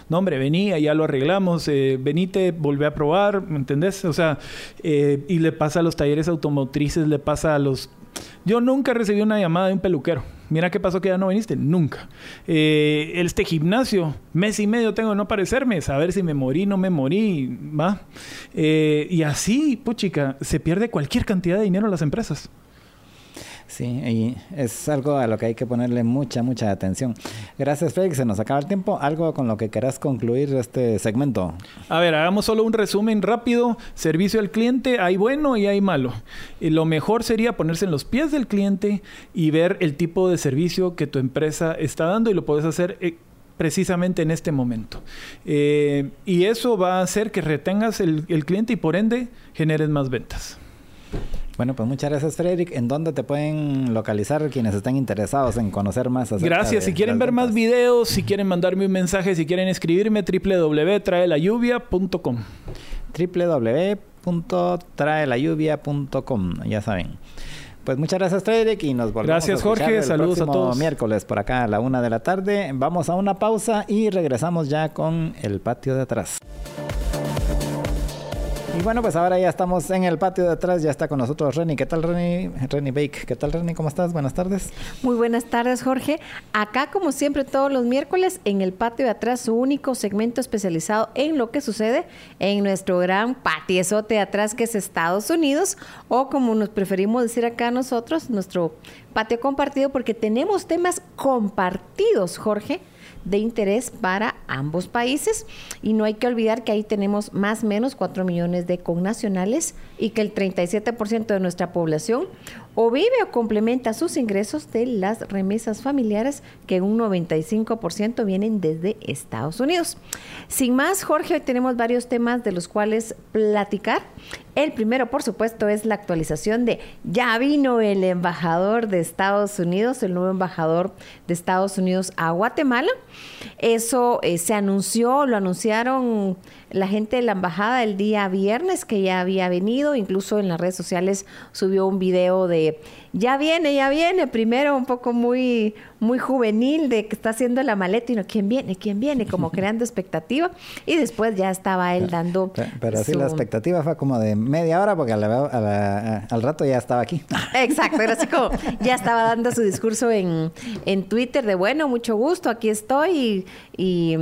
No, hombre, venía, ya lo arreglamos, eh, venite, volví a probar, ¿me entendés? O sea, eh, y le pasa a los talleres automotrices, le pasa a los... Yo nunca recibí una llamada de un peluquero. Mira qué pasó que ya no viniste. Nunca. Eh, este gimnasio, mes y medio tengo de no aparecerme, saber si me morí, no me morí, ¿va? Eh, y así, puchica, se pierde cualquier cantidad de dinero en las empresas. Sí, y es algo a lo que hay que ponerle mucha, mucha atención. Gracias, Félix. Se nos acaba el tiempo. ¿Algo con lo que querás concluir este segmento? A ver, hagamos solo un resumen rápido. Servicio al cliente, hay bueno y hay malo. Y lo mejor sería ponerse en los pies del cliente y ver el tipo de servicio que tu empresa está dando y lo puedes hacer eh, precisamente en este momento. Eh, y eso va a hacer que retengas el, el cliente y por ende generes más ventas. Bueno, pues muchas gracias, Frederick. ¿En dónde te pueden localizar quienes estén interesados en conocer más acerca Gracias. de Si quieren ver más videos, si quieren mandarme un mensaje, si quieren escribirme, www.traelayuvia.com. www.traelayuvia.com, ya saben. Pues muchas gracias, Frederick, y nos volvemos Gracias, a escuchar Jorge. el Saludos a próximo todos. miércoles por acá a la una de la tarde. Vamos a una pausa y regresamos ya con el patio de atrás. Y bueno, pues ahora ya estamos en el patio de atrás, ya está con nosotros Reni. ¿Qué tal, Reni? Reni Bake. ¿Qué tal, Reni? ¿Cómo estás? Buenas tardes. Muy buenas tardes, Jorge. Acá, como siempre, todos los miércoles, en el patio de atrás, su único segmento especializado en lo que sucede en nuestro gran patiezote de atrás, que es Estados Unidos, o como nos preferimos decir acá nosotros, nuestro patio compartido, porque tenemos temas compartidos, Jorge de interés para ambos países y no hay que olvidar que ahí tenemos más o menos 4 millones de connacionales y que el 37% de nuestra población o vive o complementa sus ingresos de las remesas familiares que un 95% vienen desde Estados Unidos. Sin más, Jorge, hoy tenemos varios temas de los cuales platicar. El primero, por supuesto, es la actualización de ya vino el embajador de Estados Unidos, el nuevo embajador de Estados Unidos a Guatemala. Eso eh, se anunció, lo anunciaron la gente de la embajada el día viernes que ya había venido, incluso en las redes sociales subió un video de ya viene, ya viene, primero un poco muy muy juvenil de que está haciendo la maleta y no quién viene, quién viene, como creando expectativa y después ya estaba él dando Pero, pero sí, su- la expectativa fue como de media hora porque a la- a la- al rato ya estaba aquí. Exacto, era así como ya estaba dando su discurso en, en Twitter de bueno, mucho gusto, aquí estoy y, y,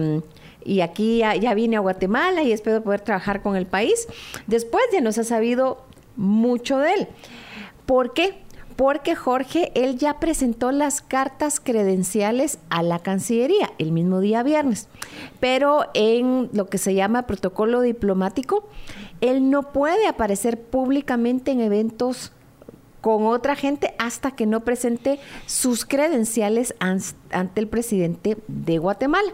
y aquí ya, ya vine a Guatemala y espero poder trabajar con el país. Después ya nos ha sabido mucho de él. ¿Por qué? Porque Jorge, él ya presentó las cartas credenciales a la Cancillería el mismo día viernes, pero en lo que se llama protocolo diplomático, él no puede aparecer públicamente en eventos con otra gente hasta que no presente sus credenciales ante el presidente de Guatemala.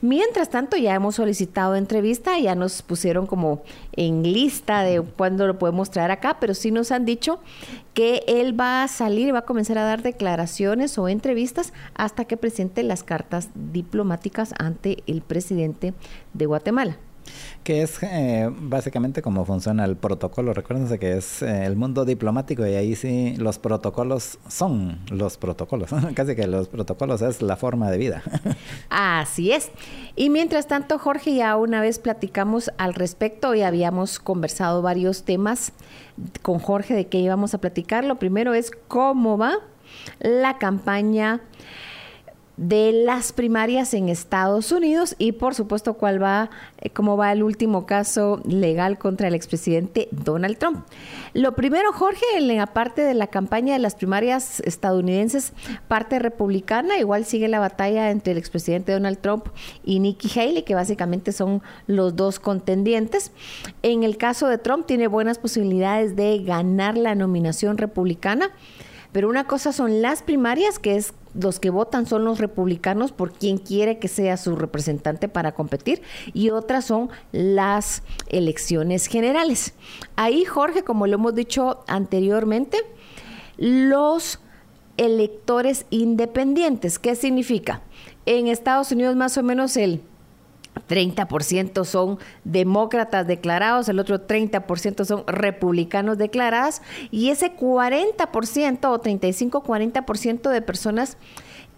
Mientras tanto, ya hemos solicitado entrevista, ya nos pusieron como en lista de cuándo lo podemos traer acá, pero sí nos han dicho que él va a salir y va a comenzar a dar declaraciones o entrevistas hasta que presente las cartas diplomáticas ante el presidente de Guatemala. Que es eh, básicamente cómo funciona el protocolo. Recuérdense que es eh, el mundo diplomático y ahí sí los protocolos son los protocolos. Casi que los protocolos es la forma de vida. Así es. Y mientras tanto, Jorge, ya una vez platicamos al respecto y habíamos conversado varios temas con Jorge de qué íbamos a platicar. Lo primero es cómo va la campaña de las primarias en Estados Unidos y por supuesto cuál va eh, cómo va el último caso legal contra el expresidente Donald Trump. Lo primero, Jorge, en la parte de la campaña de las primarias estadounidenses, parte republicana, igual sigue la batalla entre el expresidente Donald Trump y Nikki Haley, que básicamente son los dos contendientes. En el caso de Trump tiene buenas posibilidades de ganar la nominación republicana. Pero una cosa son las primarias, que es los que votan son los republicanos por quien quiere que sea su representante para competir, y otras son las elecciones generales. Ahí, Jorge, como lo hemos dicho anteriormente, los electores independientes, ¿qué significa? En Estados Unidos más o menos el 30% son demócratas declarados, el otro 30% son republicanos declaradas y ese 40% o 35-40% de personas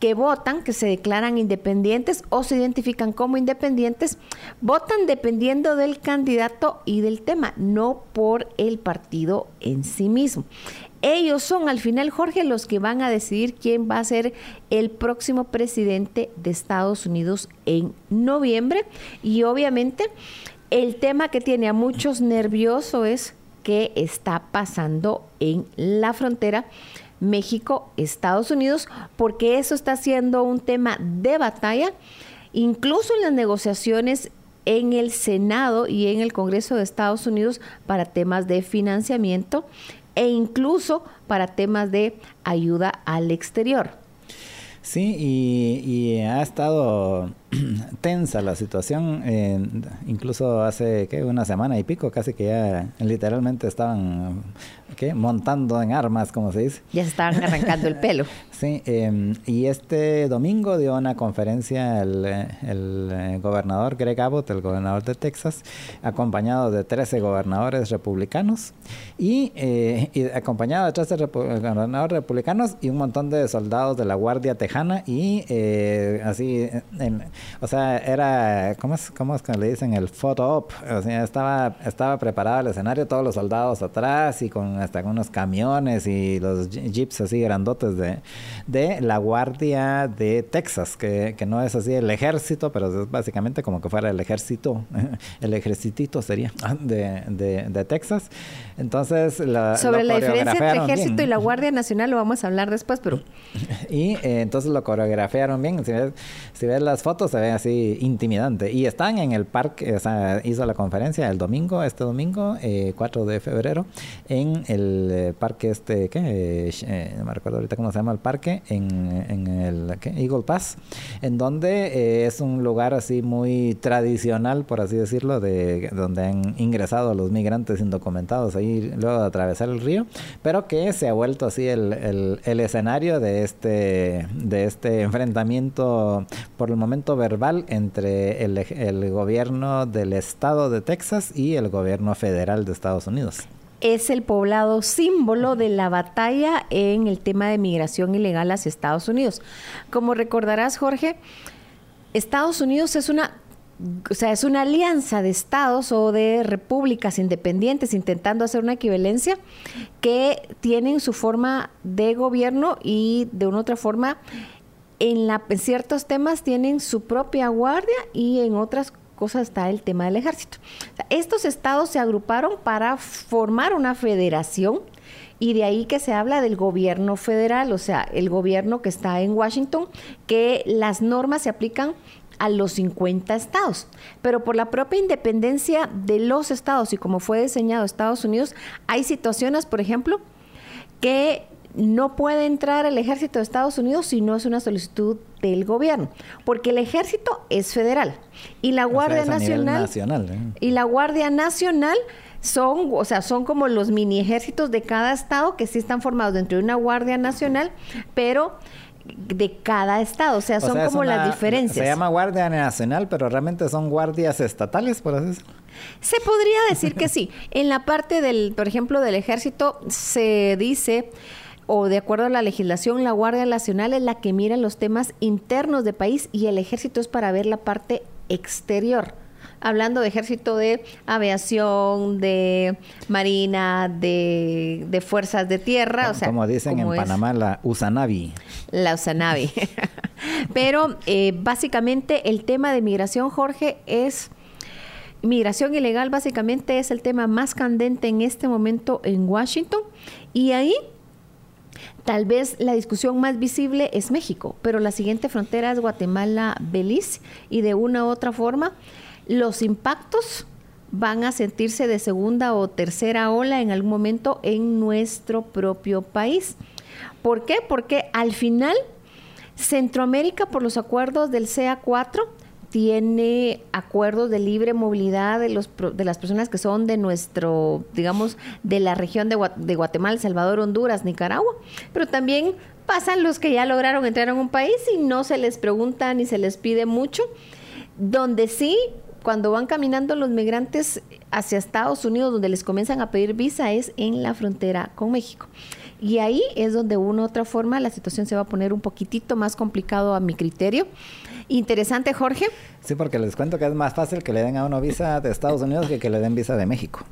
que votan, que se declaran independientes o se identifican como independientes, votan dependiendo del candidato y del tema, no por el partido en sí mismo. Ellos son al final, Jorge, los que van a decidir quién va a ser el próximo presidente de Estados Unidos en noviembre. Y obviamente el tema que tiene a muchos nerviosos es qué está pasando en la frontera México-Estados Unidos, porque eso está siendo un tema de batalla, incluso en las negociaciones en el Senado y en el Congreso de Estados Unidos para temas de financiamiento e incluso para temas de ayuda al exterior. Sí, y, ha estado tensa la situación, incluso hace ¿qué? una semana y pico, casi que ya literalmente estaban ¿qué? montando en armas, como se dice. Ya se estaban arrancando el pelo. Sí, em, y este domingo dio una conferencia el, el, eh, gobernador Greg Abbott, el gobernador de Texas, acompañado de 13 gobernadores republicanos y, eh, acompañado de 13 gobernadores republicanos y un montón de soldados de la Guardia Tejana y eh, así, o sea, era, ¿cómo es, cómo es que le dicen? El photo op, o sea, estaba, estaba preparado el escenario, todos los soldados atrás y con hasta unos camiones y los jeeps así grandotes de de la Guardia de Texas, que, que, no es así el ejército, pero es básicamente como que fuera el ejército, el ejercitito sería de, de, Texas. Entonces, la, sobre la diferencia entre ejército y la Guardia Nacional lo vamos a hablar después, pero... y eh, entonces lo coreografiaron bien. Si ves, si ves las fotos, se ve así intimidante. Y están en el parque, o sea, hizo la conferencia el domingo, este domingo, 4 eh, de febrero, en el eh, parque este, ¿qué? no me recuerdo ahorita cómo se llama el parque en, el Eagle Pass, en donde eh, es un lugar así muy tradicional, por así decirlo, de donde han ingresado los migrantes indocumentados ahí luego de atravesar el río, pero que se ha vuelto así el, escenario de este, de este enfrentamiento por el momento verbal entre el, el gobierno del estado de Texas y el gobierno federal de Estados Unidos es el poblado símbolo de la batalla en el tema de migración ilegal hacia Estados Unidos. Como recordarás, Jorge, Estados Unidos es una o sea, es una alianza de estados o de repúblicas independientes intentando hacer una equivalencia que tienen su forma de gobierno y de una otra forma en, en ciertos temas tienen su propia guardia y en otras cosa está el tema del ejército. estos estados se agruparon para formar una federación y de ahí que se habla del gobierno federal, o sea, el gobierno que está en Washington, que las normas se aplican a los 50 estados. Pero por la propia independencia de los estados y como fue diseñado Estados Unidos, hay situaciones, por ejemplo, que no puede entrar el ejército de Estados Unidos si no es una solicitud del gobierno, porque el ejército es federal y la Guardia Nacional, ¿eh? y la Guardia Nacional son, o sea, son como los mini ejércitos de cada estado que sí están formados dentro de una Guardia Nacional, pero de cada estado, o sea, son como las diferencias. Se llama Guardia Nacional, pero realmente son guardias estatales, por así decirlo. Se podría decir que sí. En la parte del, por ejemplo, del ejército se dice o de acuerdo a la legislación, la Guardia Nacional es la que mira los temas internos del país y el ejército es para ver la parte exterior. Hablando de ejército de aviación, de marina, de, fuerzas de tierra. o sea, como dicen en Panamá, la Usanavi. La Usanavi. Pero eh, básicamente el tema de migración, Jorge, es... Migración ilegal básicamente es el tema más candente en este momento en Washington y ahí Tal vez la discusión más visible es México, pero la siguiente frontera es Guatemala-Belice y de una u otra forma los impactos van a sentirse de segunda o tercera ola en algún momento en nuestro propio país. ¿Por qué? Porque al final Centroamérica por los acuerdos del CA4 tiene acuerdos de libre movilidad de, los, de las personas que son de nuestro, digamos, de la región de, Guatemala, Salvador, Honduras, Nicaragua, pero también pasan los que ya lograron entrar en un país y no se les pregunta ni se les pide mucho, donde sí cuando van caminando los migrantes hacia Estados Unidos, donde les comienzan a pedir visa, es en la frontera con México. Y ahí es donde de una u otra forma la situación se va a poner un poquitito más complicado a mi criterio. Interesante, Jorge. Sí, porque les cuento que es más fácil que le den a uno visa de Estados Unidos que que le den visa de México.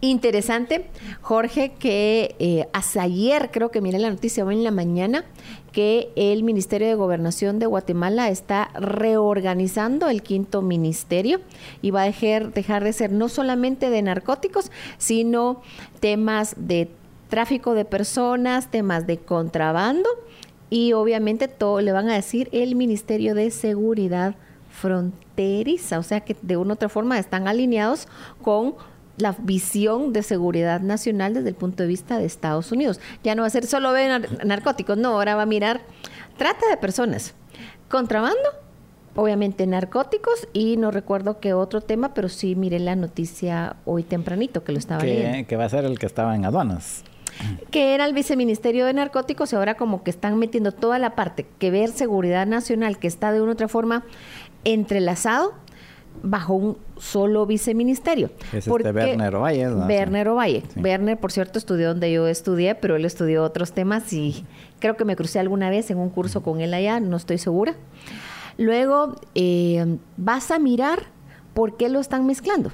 Interesante, Jorge, que eh, hasta ayer creo que miré la noticia hoy en la mañana que el Ministerio de Gobernación de Guatemala está reorganizando el quinto ministerio y va a dejar, dejar de ser no solamente de narcóticos, sino temas de tráfico de personas, temas de contrabando y obviamente todo le van a decir el Ministerio de Seguridad Fronteriza, o sea que de una u otra forma están alineados con la visión de seguridad nacional desde el punto de vista de Estados Unidos. Ya no va a ser solo ver narcóticos, no, ahora va a mirar trata de personas, contrabando, obviamente narcóticos y no recuerdo qué otro tema, pero sí miré la noticia hoy tempranito que lo estaba leyendo. Que va a ser el que estaba en aduanas que era el viceministerio de narcóticos y ahora como que están metiendo toda la parte que ver seguridad nacional que está de una u otra forma entrelazado bajo un solo viceministerio. Es este Werner Ovalle. Werner Ovalle. Werner, por cierto, estudió donde yo estudié, pero él estudió otros temas y creo que me crucé alguna vez en un curso con él allá, no estoy segura. Luego, eh, vas a mirar por qué lo están mezclando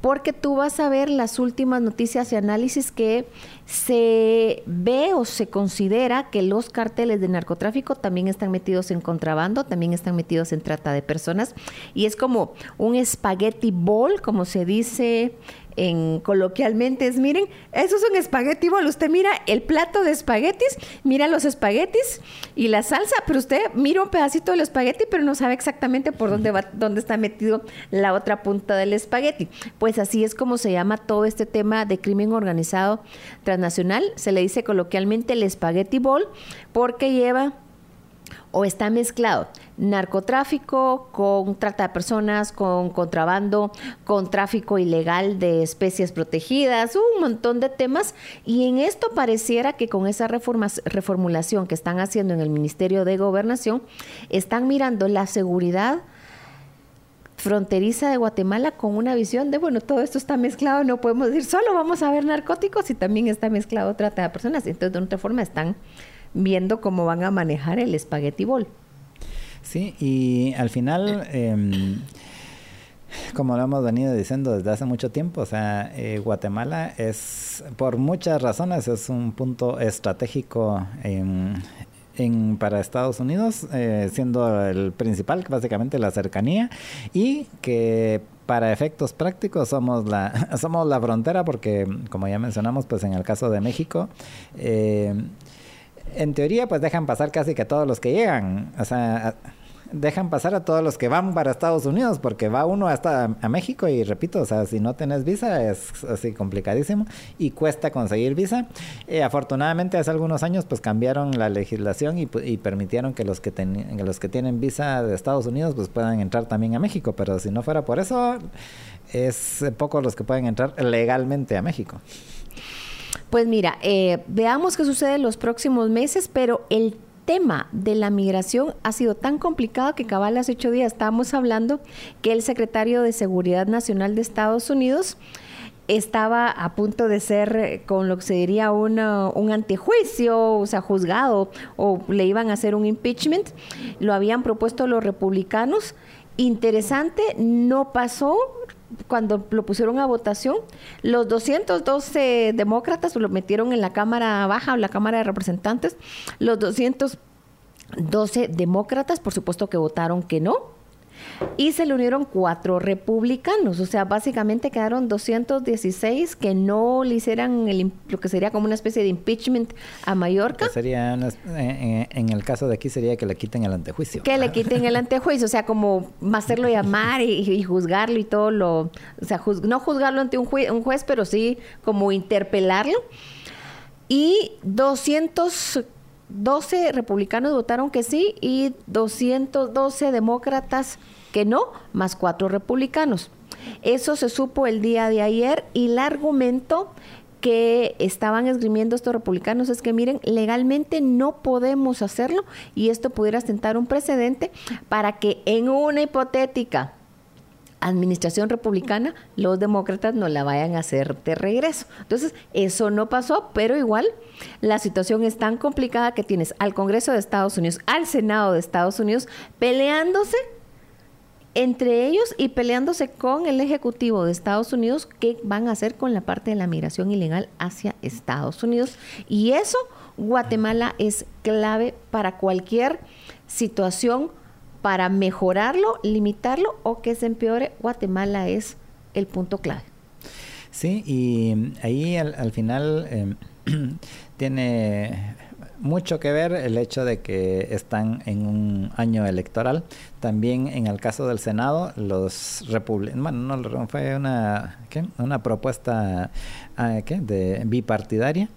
porque tú vas a ver las últimas noticias y análisis que se ve o se considera que los carteles de narcotráfico también están metidos en contrabando, también están metidos en trata de personas. Y es como un spaghetti ball, como se dice en coloquialmente es, miren, eso es un espagueti bol. Usted mira el plato de espaguetis, mira los espaguetis y la salsa, pero usted mira un pedacito del espagueti, pero no sabe exactamente por dónde va, dónde está metido la otra punta del espagueti. Pues así es como se llama todo este tema de crimen organizado transnacional. Se le dice coloquialmente el espagueti bol porque lleva o está mezclado narcotráfico con trata de personas, con contrabando, con tráfico ilegal de especies protegidas, un montón de temas. Y en esto pareciera que con esa reformulación que están haciendo en el Ministerio de Gobernación, están mirando la seguridad fronteriza de Guatemala con una visión de, bueno, todo esto está mezclado, no podemos decir solo vamos a ver narcóticos y también está mezclado trata de personas. Entonces, de otra forma, están viendo cómo van a manejar el espagueti bol. Sí, y al final, em, como lo hemos venido diciendo desde hace mucho tiempo, o sea, eh, Guatemala es, por muchas razones, es un punto estratégico en, para Estados Unidos, eh, siendo el principal, básicamente la cercanía, y que para efectos prácticos somos la, somos la frontera, porque como ya mencionamos, pues en el caso de México, eh, en teoría, pues dejan pasar casi que todos los que llegan. O sea, dejan pasar a todos los que van para Estados Unidos, porque va uno hasta a México y repito, o sea, si no tenés visa es así complicadísimo y cuesta conseguir visa. Eh, afortunadamente hace algunos años pues cambiaron la legislación y, permitieron que los que, los que tienen visa de Estados Unidos pues puedan entrar también a México, pero si no fuera por eso es pocos los que pueden entrar legalmente a México. Pues mira, eh, veamos qué sucede en los próximos meses, pero el tema de la migración ha sido tan complicado que cabal hace ocho días estábamos hablando que el secretario de Seguridad Nacional de Estados Unidos estaba a punto de ser eh, con lo que se diría un antejuicio, o sea, juzgado, o le iban a hacer un impeachment. Lo habían propuesto los republicanos. Interesante, no pasó, cuando lo pusieron a votación, los 212 demócratas lo metieron en la Cámara Baja o la Cámara de Representantes, los 212 demócratas, por supuesto que votaron que no, y se le unieron cuatro republicanos, o sea, básicamente quedaron 216 que no le hicieran lo que sería como una especie de impeachment a Mallorca. sería eh, eh, en, el caso de aquí sería que le quiten el antejuicio. Que le quiten el antejuicio, o sea, como hacerlo llamar y, juzgarlo y todo lo, o sea, no juzgarlo ante un, un juez, pero sí como interpelarlo. Y 212 republicanos votaron que sí y 212 demócratas que no, más cuatro republicanos. Eso se supo el día de ayer y el argumento que estaban esgrimiendo estos republicanos es que miren, legalmente no podemos hacerlo y esto pudiera sentar un precedente para que en una hipotética administración republicana los demócratas no la vayan a hacer de regreso. Entonces, eso no pasó, pero igual la situación es tan complicada que tienes al Congreso de Estados Unidos, al Senado de Estados Unidos peleándose entre ellos y peleándose con el Ejecutivo de Estados Unidos qué van a hacer con la parte de la migración ilegal hacia Estados Unidos. Y eso, Guatemala es clave para cualquier situación, para mejorarlo, limitarlo o que se empeore. Guatemala es el punto clave. Sí, y ahí al, final... Em, tiene mucho que ver el hecho de que están en un año electoral. También en el caso del Senado, los republicanos, bueno, no, fue una, ¿qué? una propuesta ah, de bipartidaria,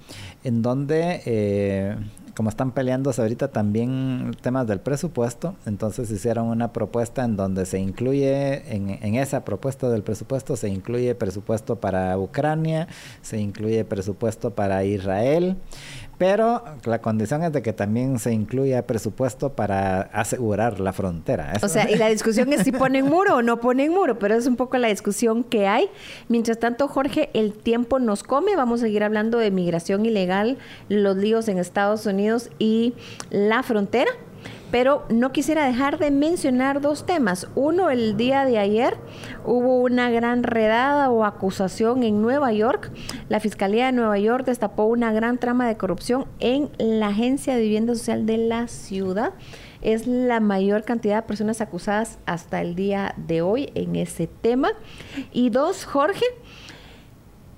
en donde eh, como están peleándose ahorita también temas del presupuesto, entonces hicieron una propuesta en donde se incluye, en, en, esa propuesta del presupuesto, se incluye presupuesto para Ucrania, se incluye presupuesto para Israel, pero la condición es de que también se incluya presupuesto para asegurar la frontera. O sea, y la discusión es si ponen muro o no ponen muro, pero es un poco la discusión que hay. Mientras tanto, Jorge, el tiempo nos come. Vamos a seguir hablando de migración ilegal, los líos en Estados Unidos y la frontera. Pero no quisiera dejar de mencionar dos temas. Uno, el día de ayer hubo una gran redada o acusación en Nueva York. La Fiscalía de Nueva York destapó una gran trama de corrupción en la Agencia de Vivienda Social de la ciudad. Es la mayor cantidad de personas acusadas hasta el día de hoy en ese tema. Y dos, Jorge,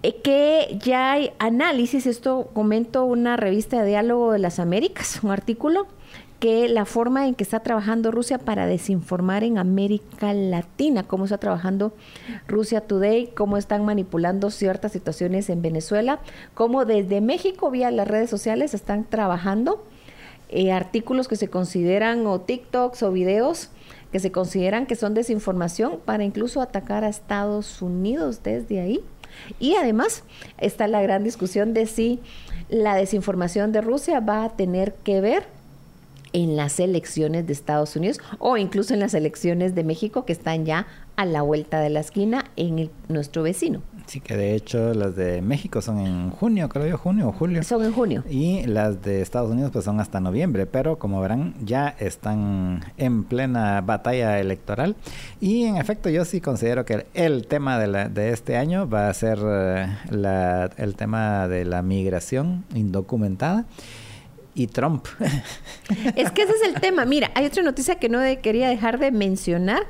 eh, que ya hay análisis, esto comento una revista de Diálogo de las Américas, un artículo que la forma en que está trabajando Rusia para desinformar en América Latina, cómo está trabajando Rusia Today, cómo están manipulando ciertas situaciones en Venezuela, cómo desde México vía las redes sociales están trabajando eh, artículos que se consideran o TikToks o videos que se consideran que son desinformación para incluso atacar a Estados Unidos desde ahí. Y además está la gran discusión de si la desinformación de Rusia va a tener que ver en las elecciones de Estados Unidos o incluso en las elecciones de México que están ya a la vuelta de la esquina en nuestro vecino. Sí, que de hecho las de México son en junio, creo yo, junio o julio. Son en junio. Y las de Estados Unidos pues son hasta noviembre, pero como verán ya están en plena batalla electoral. Y en efecto yo sí considero que el tema de, la, de este año va a ser eh, la, el tema de la migración indocumentada y Trump. Es que ese es el tema. Mira, hay otra noticia que no quería dejar de mencionar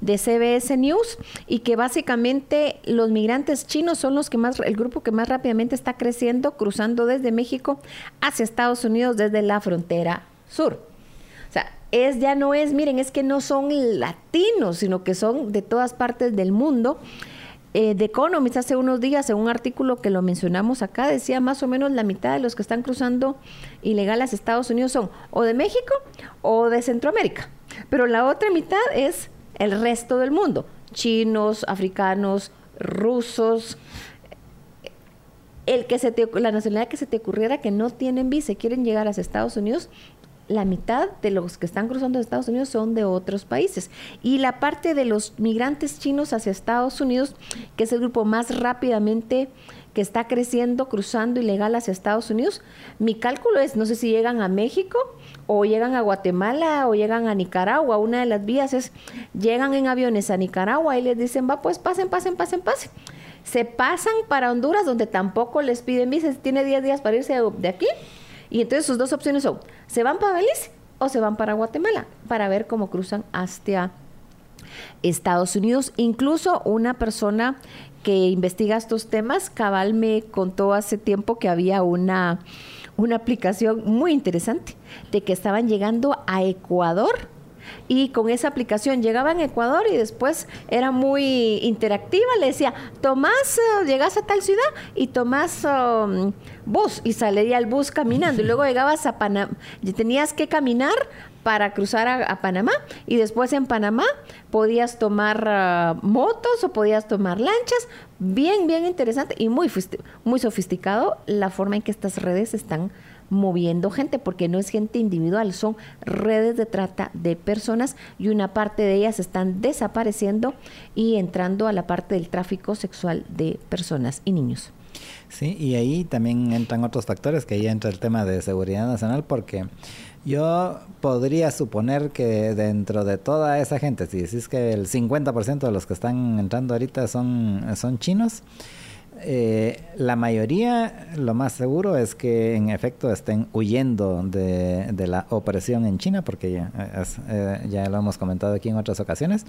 de CBS News y que básicamente los migrantes chinos son los que más, el grupo que más rápidamente está creciendo, cruzando desde México hacia Estados Unidos desde la frontera sur. O sea, es ya no es, miren, es que no son latinos, sino que son de todas partes del mundo eh, The Economist hace unos días, en un artículo que lo mencionamos acá, decía más o menos la mitad de los que están cruzando ilegal a Estados Unidos son o de México o de Centroamérica. Pero la otra mitad es el resto del mundo, chinos, africanos, rusos, el que se la nacionalidad que se te ocurriera que no tienen visa y quieren llegar a Estados Unidos, la mitad de los que están cruzando Estados Unidos son de otros países. Y la parte de los migrantes chinos hacia Estados Unidos, que es el grupo más rápidamente que está creciendo, cruzando ilegal hacia Estados Unidos, mi cálculo es, no sé si llegan a México o llegan a Guatemala o llegan a Nicaragua. Una de las vías es, llegan en aviones a Nicaragua y les dicen, va, pues pasen, pasen, pasen, pasen. Se pasan para Honduras, donde tampoco les piden visa, tiene 10 días para irse de aquí y entonces sus dos opciones son, ¿se van para Belice o se van para Guatemala? Para ver cómo cruzan hacia Estados Unidos. Incluso una persona que investiga estos temas, cabal me contó hace tiempo que había una, una aplicación muy interesante de que estaban llegando a Ecuador y con esa aplicación llegaba en Ecuador y después era muy interactiva, le decía, tomás, eh, llegas a tal ciudad y tomás um, bus y salía el bus caminando y luego llegabas a Panamá, tenías que caminar para cruzar a, Panamá y después en Panamá podías tomar uh, motos o podías tomar lanchas. Bien, bien interesante y muy, muy sofisticado la forma en que estas redes están moviendo gente, porque no es gente individual, son redes de trata de personas y una parte de ellas están desapareciendo y entrando a la parte del tráfico sexual de personas y niños. Sí, y ahí también entran otros factores, que ahí entra el tema de seguridad nacional, porque yo podría suponer que dentro de toda esa gente, si decís que el 50% de los que están entrando ahorita son, son chinos, eh, la mayoría, lo más seguro es que en efecto estén huyendo de, la opresión en China, porque ya, eh, ya lo hemos comentado aquí en otras ocasiones.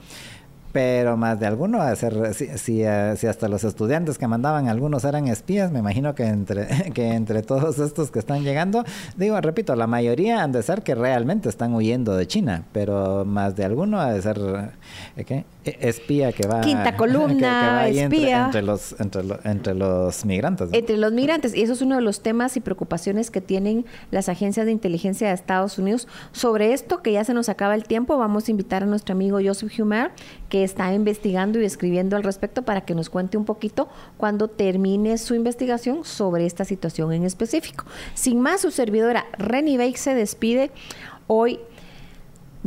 Pero más de alguno a ser si, si, si, hasta los estudiantes que mandaban algunos eran espías me imagino que entre que entre todos estos que están llegando digo repito la mayoría han de ser que realmente están huyendo de China pero más de alguno ha de ser ¿eh, ¿qué? E, espía que va quinta columna que, que espía entre, entre, los entre, lo, entre los migrantes ¿no? entre los migrantes y eso es uno de los temas y preocupaciones que tienen las agencias de inteligencia de Estados Unidos sobre esto que ya se nos acaba el tiempo vamos a invitar a nuestro amigo Joseph Humer que está investigando y escribiendo al respecto para que nos cuente un poquito cuando termine su investigación sobre esta situación en específico. Sin más, su servidora Renny Bake se despide hoy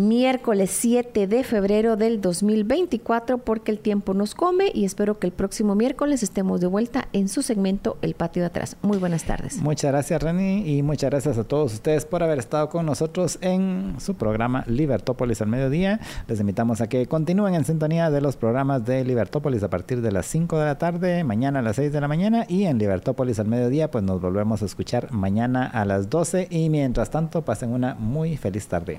miércoles 7 de febrero del 2024 porque el tiempo nos come y espero que el próximo miércoles estemos de vuelta en su segmento El Patio de Atrás. Muy buenas tardes. Muchas gracias Reni y muchas gracias a todos ustedes por haber estado con nosotros en su programa Libertópolis al mediodía. Les invitamos a que continúen en sintonía de los programas de Libertópolis a partir de las 5 de la tarde, mañana a las 6 de la mañana y en Libertópolis al mediodía pues nos volvemos a escuchar mañana a las 12 y mientras tanto pasen una muy feliz tarde.